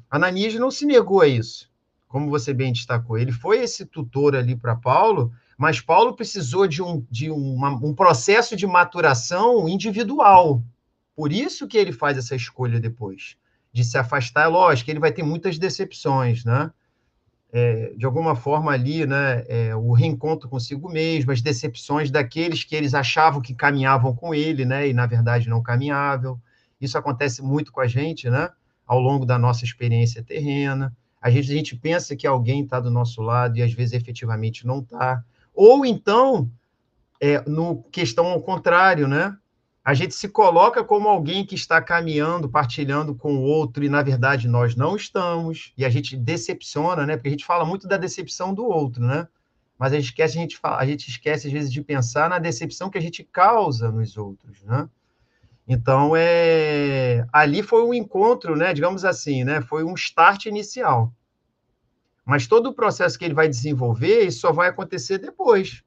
Ananias não se negou a isso como você bem destacou, ele foi esse tutor ali para Paulo, mas Paulo precisou de, um, de uma, um processo de maturação individual. Por isso que ele faz essa escolha depois, de se afastar. É lógico, ele vai ter muitas decepções, né? É, de alguma forma ali, né, é, o reencontro consigo mesmo, as decepções daqueles que eles achavam que caminhavam com ele, né, e na verdade não caminhavam. Isso acontece muito com a gente, né, ao longo da nossa experiência terrena. Às vezes a gente pensa que alguém está do nosso lado e às vezes efetivamente não está. Ou então, é, no questão ao contrário, né? A gente se coloca como alguém que está caminhando, partilhando com o outro, e na verdade nós não estamos, e a gente decepciona, né? Porque a gente fala muito da decepção do outro, né? Mas a gente esquece, a gente, fala, a gente esquece às vezes de pensar na decepção que a gente causa nos outros, né? Então, é, ali foi um encontro, né, digamos assim, né, foi um start inicial. Mas todo o processo que ele vai desenvolver, isso só vai acontecer depois.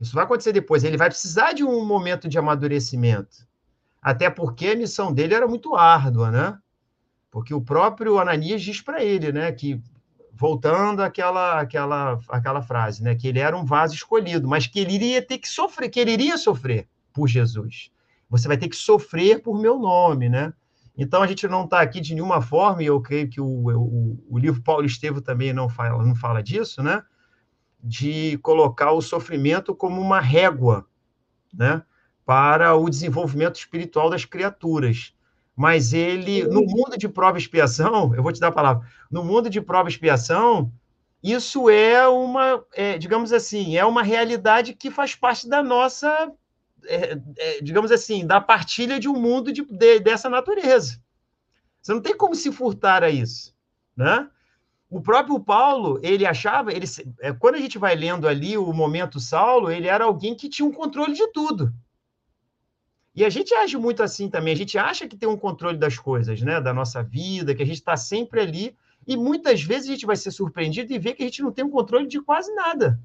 Isso vai acontecer depois. Ele vai precisar de um momento de amadurecimento. Até porque a missão dele era muito árdua, né? Porque o próprio Ananias diz para ele, né, que voltando àquela, àquela, àquela frase, né, que ele era um vaso escolhido, mas que ele iria ter que sofrer, que ele iria sofrer por Jesus. Você vai ter que sofrer por meu nome, né? Então, a gente não está aqui de nenhuma forma, e eu creio que o, o, o livro Paulo Estevo também não fala, não fala disso, né? De colocar o sofrimento como uma régua, né? Para o desenvolvimento espiritual das criaturas. Mas ele, no mundo de prova e expiação, *laughs* eu vou te dar a palavra, no mundo de prova e expiação, isso é uma, é, digamos assim, é uma realidade que faz parte da nossa é, é, digamos assim, da partilha de um mundo de, de, dessa natureza. Você não tem como se furtar a isso, né? O próprio Paulo, ele achava, ele, é, quando a gente vai lendo ali o momento Saulo, ele era alguém que tinha um controle de tudo. E a gente age muito assim também, a gente acha que tem um controle das coisas, né, da nossa vida, que a gente está sempre ali, e muitas vezes a gente vai ser surpreendido e ver que a gente não tem um controle de quase nada.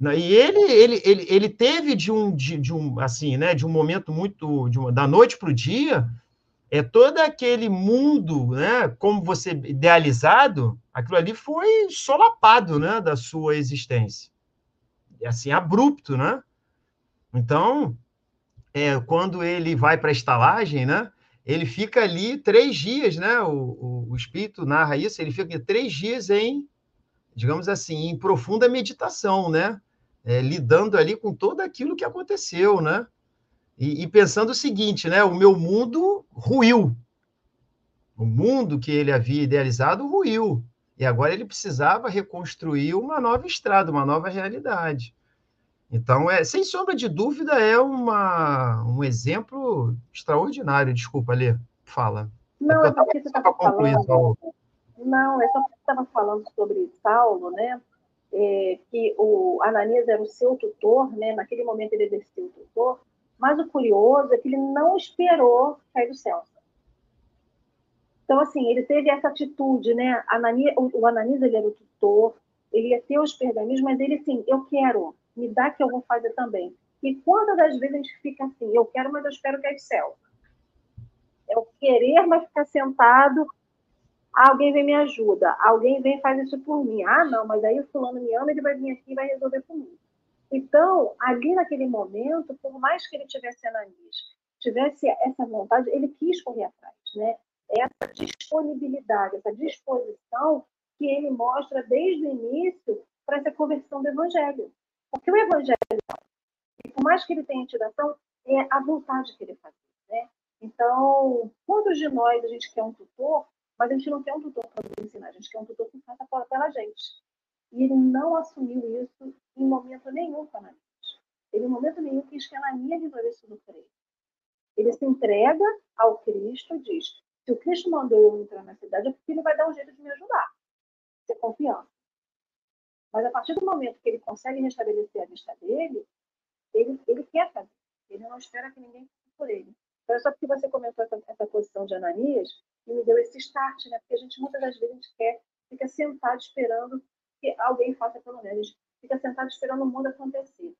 Né? E ele, ele, ele, ele teve de um, de, de um, assim, né, de um momento muito, de uma, da noite para o dia, é todo aquele mundo, né, como você idealizado, aquilo ali foi solapado, né, da sua existência, assim abrupto, né? Então, é, quando ele vai para a estalagem, né, ele fica ali três dias, né? O, o, o espírito narra isso, ele fica três dias em, digamos assim, em profunda meditação, né? É, lidando ali com tudo aquilo que aconteceu, né? E, e, pensando o seguinte, né? O meu mundo ruiu. O mundo que ele havia idealizado ruiu. E agora ele precisava reconstruir uma nova estrada, uma nova realidade. Então, é, sem sombra de dúvida, é uma, um exemplo extraordinário. Desculpa, Lê, fala. Não, é porque você estava falando. Não, é só porque você estava falando sobre Saulo, né? É, que o Ananias era o seu tutor, né? Naquele momento ele exercia o tutor. Mas o curioso é que ele não esperou cair do céu. Então, assim, ele teve essa atitude, né? Ananias, o Ananias ele era o tutor, ele ia ter os pergaminhos, mas ele, assim, eu quero, me dá que eu vou fazer também. E quantas das vezes a gente fica assim, eu quero, mas eu espero que é céu. É o querer, mas ficar sentado, alguém vem me ajuda, alguém vem faz isso por mim. Ah, não, mas aí o fulano me ama, ele vai vir aqui e vai resolver mim. Então, ali naquele momento, por mais que ele tivesse Ananias, tivesse essa vontade, ele quis correr atrás, né? Essa disponibilidade, essa disposição que ele mostra desde o início para essa conversão do evangelho. Porque o evangelho, por mais que ele tenha tido ação, é a vontade que ele faz. Né? Então, quantos de nós a gente quer um tutor, mas a gente não quer um tutor para nos ensinar, a gente quer um tutor que faça pela gente. E ele não assumiu isso em momento nenhum com a Ananias. Ele, em momento nenhum, quis que a Ananias resolvesse tudo por ele. Ele se entrega ao Cristo e diz: se o Cristo mandou eu entrar na cidade, é porque ele vai dar um jeito de me ajudar. Ser confiança. Mas a partir do momento que ele consegue restabelecer a vista dele, ele, ele quer fazer. Ele não espera que ninguém faça por ele. Então, é só porque você comentou essa, essa posição de Ananias que me deu esse start, né? Porque a gente, muitas das vezes, a gente quer, fica sentado esperando que alguém faça pelo menos. A gente fica sentado esperando o mundo acontecer.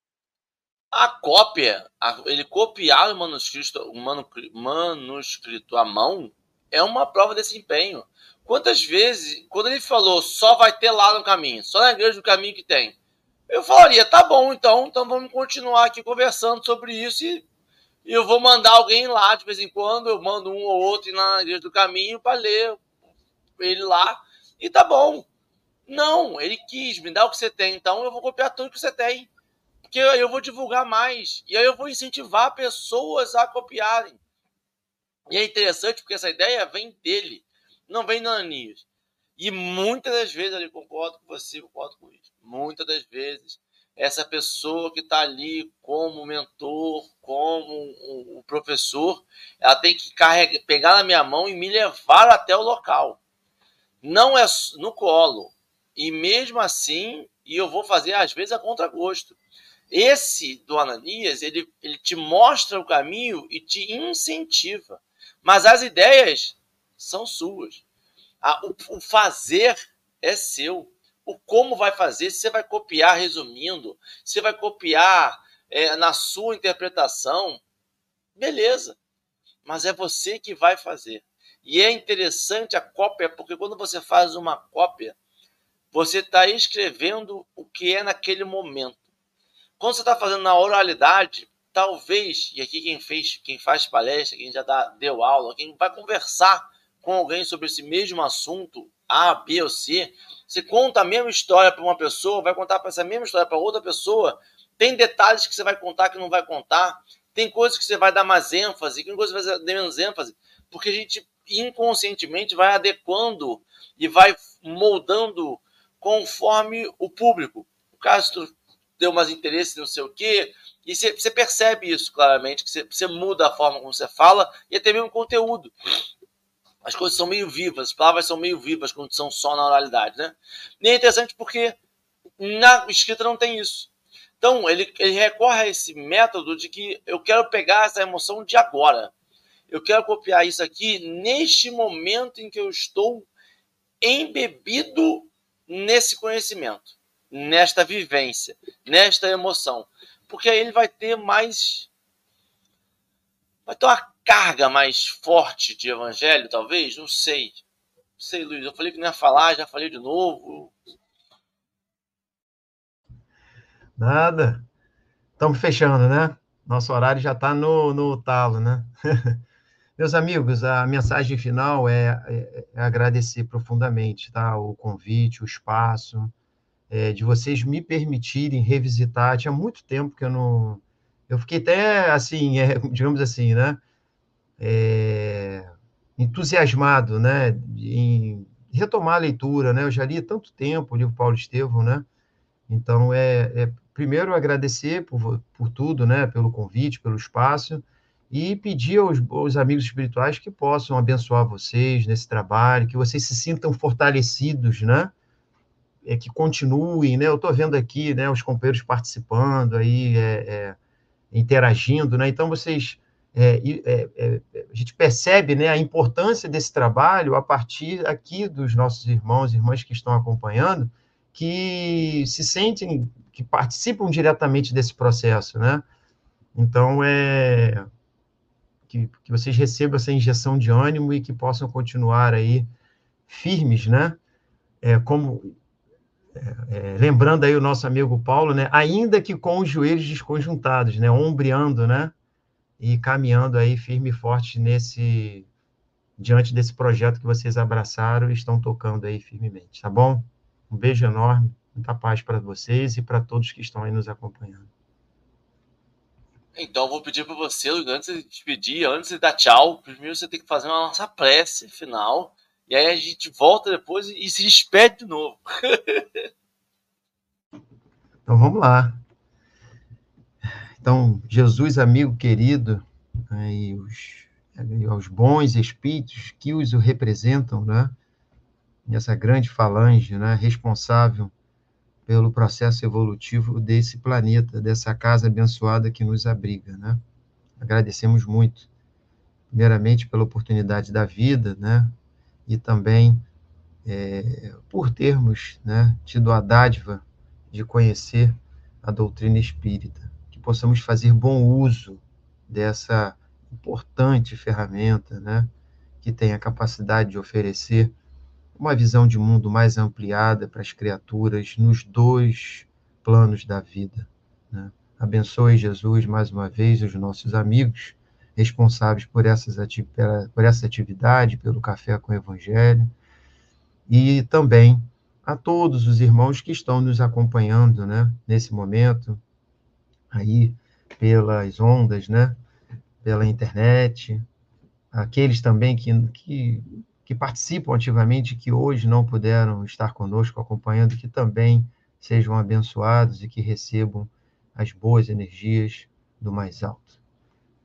A cópia, a, ele copiar o manuscrito, o manuscrito à mão é uma prova desse empenho. Quantas vezes, quando ele falou só vai ter lá no caminho, só na igreja do caminho que tem, eu falaria, tá bom, então, então vamos continuar aqui conversando sobre isso e, e eu vou mandar alguém lá de vez em quando, eu mando um ou outro na igreja do caminho para ler ele lá e tá bom. Não, ele quis me dar o que você tem, então eu vou copiar tudo que você tem. Porque eu vou divulgar mais. E aí eu vou incentivar pessoas a copiarem. E é interessante porque essa ideia vem dele não vem no Ananias. E muitas das vezes, eu concordo com você, concordo com isso. Muitas das vezes, essa pessoa que está ali como mentor, como o professor, ela tem que carregar, pegar na minha mão e me levar até o local. Não é no colo. E mesmo assim, e eu vou fazer às vezes a contragosto. Esse do Ananias, ele, ele te mostra o caminho e te incentiva. Mas as ideias são suas. o, o fazer é seu. O como vai fazer, se você vai copiar resumindo, se você vai copiar é, na sua interpretação, beleza. Mas é você que vai fazer. E é interessante a cópia, porque quando você faz uma cópia, você está escrevendo o que é naquele momento. Quando você está fazendo na oralidade, talvez, e aqui quem fez, quem faz palestra, quem já dá, deu aula, quem vai conversar com alguém sobre esse mesmo assunto, A, B ou C, você conta a mesma história para uma pessoa, vai contar essa mesma história para outra pessoa, tem detalhes que você vai contar que não vai contar, tem coisas que você vai dar mais ênfase, tem coisas que você vai dar menos ênfase, porque a gente inconscientemente vai adequando e vai moldando conforme o público. O caso deu mais interesse não sei o quê, e você, percebe isso claramente, que você muda a forma como você fala e até mesmo o conteúdo as coisas são meio vivas, as palavras são meio vivas quando são só na oralidade, né? E é interessante porque na escrita não tem isso. Então, ele, ele recorre a esse método de que eu quero pegar essa emoção de agora. Eu quero copiar isso aqui neste momento em que eu estou embebido nesse conhecimento, nesta vivência, nesta emoção. Porque aí ele vai ter mais. Vai ter uma carga mais forte de evangelho, talvez? Não sei. Não sei, Luiz. Eu falei que não ia falar, já falei de novo. Nada. Estamos fechando, né? Nosso horário já está no, no talo, né? *laughs* Meus amigos, a mensagem final é, é, é, agradecer profundamente tá? o convite, o espaço. é, de vocês me permitirem revisitar. Tinha muito tempo que eu não. Eu fiquei até assim, é, *laughs* digamos assim, né? É, entusiasmado, né? Em retomar a leitura, né? Eu já li tanto tempo o livro Paulo Estevão, né? Então, é, é primeiro agradecer por, por tudo, né? Pelo convite, pelo espaço e pedir aos, aos, amigos espirituais que possam abençoar vocês nesse trabalho, que vocês se sintam fortalecidos, né? É, que continuem, né? Eu estou vendo aqui, né? Os companheiros participando aí, é, é, interagindo, né? Então vocês, é, é, é, a gente percebe, né? A importância desse trabalho a partir aqui dos nossos irmãos e irmãs que estão acompanhando, que se sentem, que participam diretamente desse processo, né? Então é que, que vocês recebam essa injeção de ânimo e que possam continuar aí firmes, né? É, como é, é, lembrando aí o nosso amigo Paulo, né? Ainda que com os joelhos desconjuntados, né? Ombreando, né? E caminhando aí firme e forte nesse diante desse projeto que vocês abraçaram e estão tocando aí firmemente, tá bom? Um beijo enorme, muita paz para vocês e para todos que estão aí nos acompanhando. Então, vou pedir para você, antes de despedir, antes de dar tchau, primeiro você tem que fazer uma nossa prece final. E aí a gente volta depois e se despede de novo. *laughs* então vamos lá. Então, Jesus, amigo querido, né, e os, e os bons espíritos que os representam, né? Nessa grande falange, né? Responsável pelo processo evolutivo desse planeta, dessa casa abençoada que nos abriga, né? Agradecemos muito, primeiramente pela oportunidade da vida, né? E também é, por termos né, tido a dádiva de conhecer a doutrina espírita, que possamos fazer bom uso dessa importante ferramenta, né? Que tem a capacidade de oferecer uma visão de mundo mais ampliada para as criaturas nos dois planos da vida. Né? Abençoe, Jesus, mais uma vez, os nossos amigos responsáveis por, essas por essa atividade, pelo Café com o Evangelho, e também a todos os irmãos que estão nos acompanhando né, nesse momento, aí pelas ondas, né, pela internet, aqueles também que, que que participam ativamente, que hoje não puderam estar conosco acompanhando, que também sejam abençoados e que recebam as boas energias do mais alto.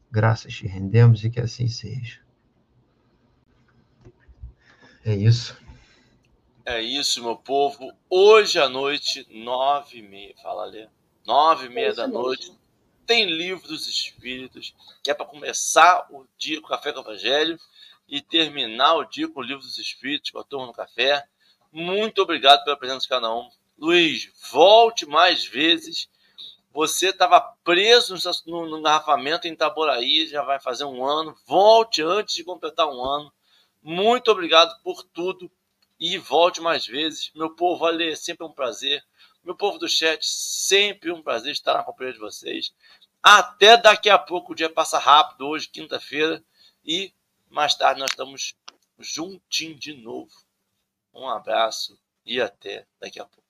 Graças te rendemos e que assim seja. É isso. É isso, meu povo. Hoje à noite, nove e meia, fala ali, nove e meia da noite, tem livro dos Espíritos, que é para começar o dia com o Café com o Evangelho e terminar o dia com o Livro dos Espíritos, com a turma no café. Muito obrigado pela presença de cada um. Luiz, volte mais vezes. Você estava preso no, no engarrafamento em Itaboraí, já vai fazer um ano. Volte antes de completar um ano. Muito obrigado por tudo e volte mais vezes. Meu povo, valeu, é sempre um prazer. Meu povo do chat, sempre um prazer estar na companhia de vocês. Até daqui a pouco, o dia passa rápido, hoje, quinta-feira. E mais tarde nós estamos juntinho de novo. Um abraço e até daqui a pouco.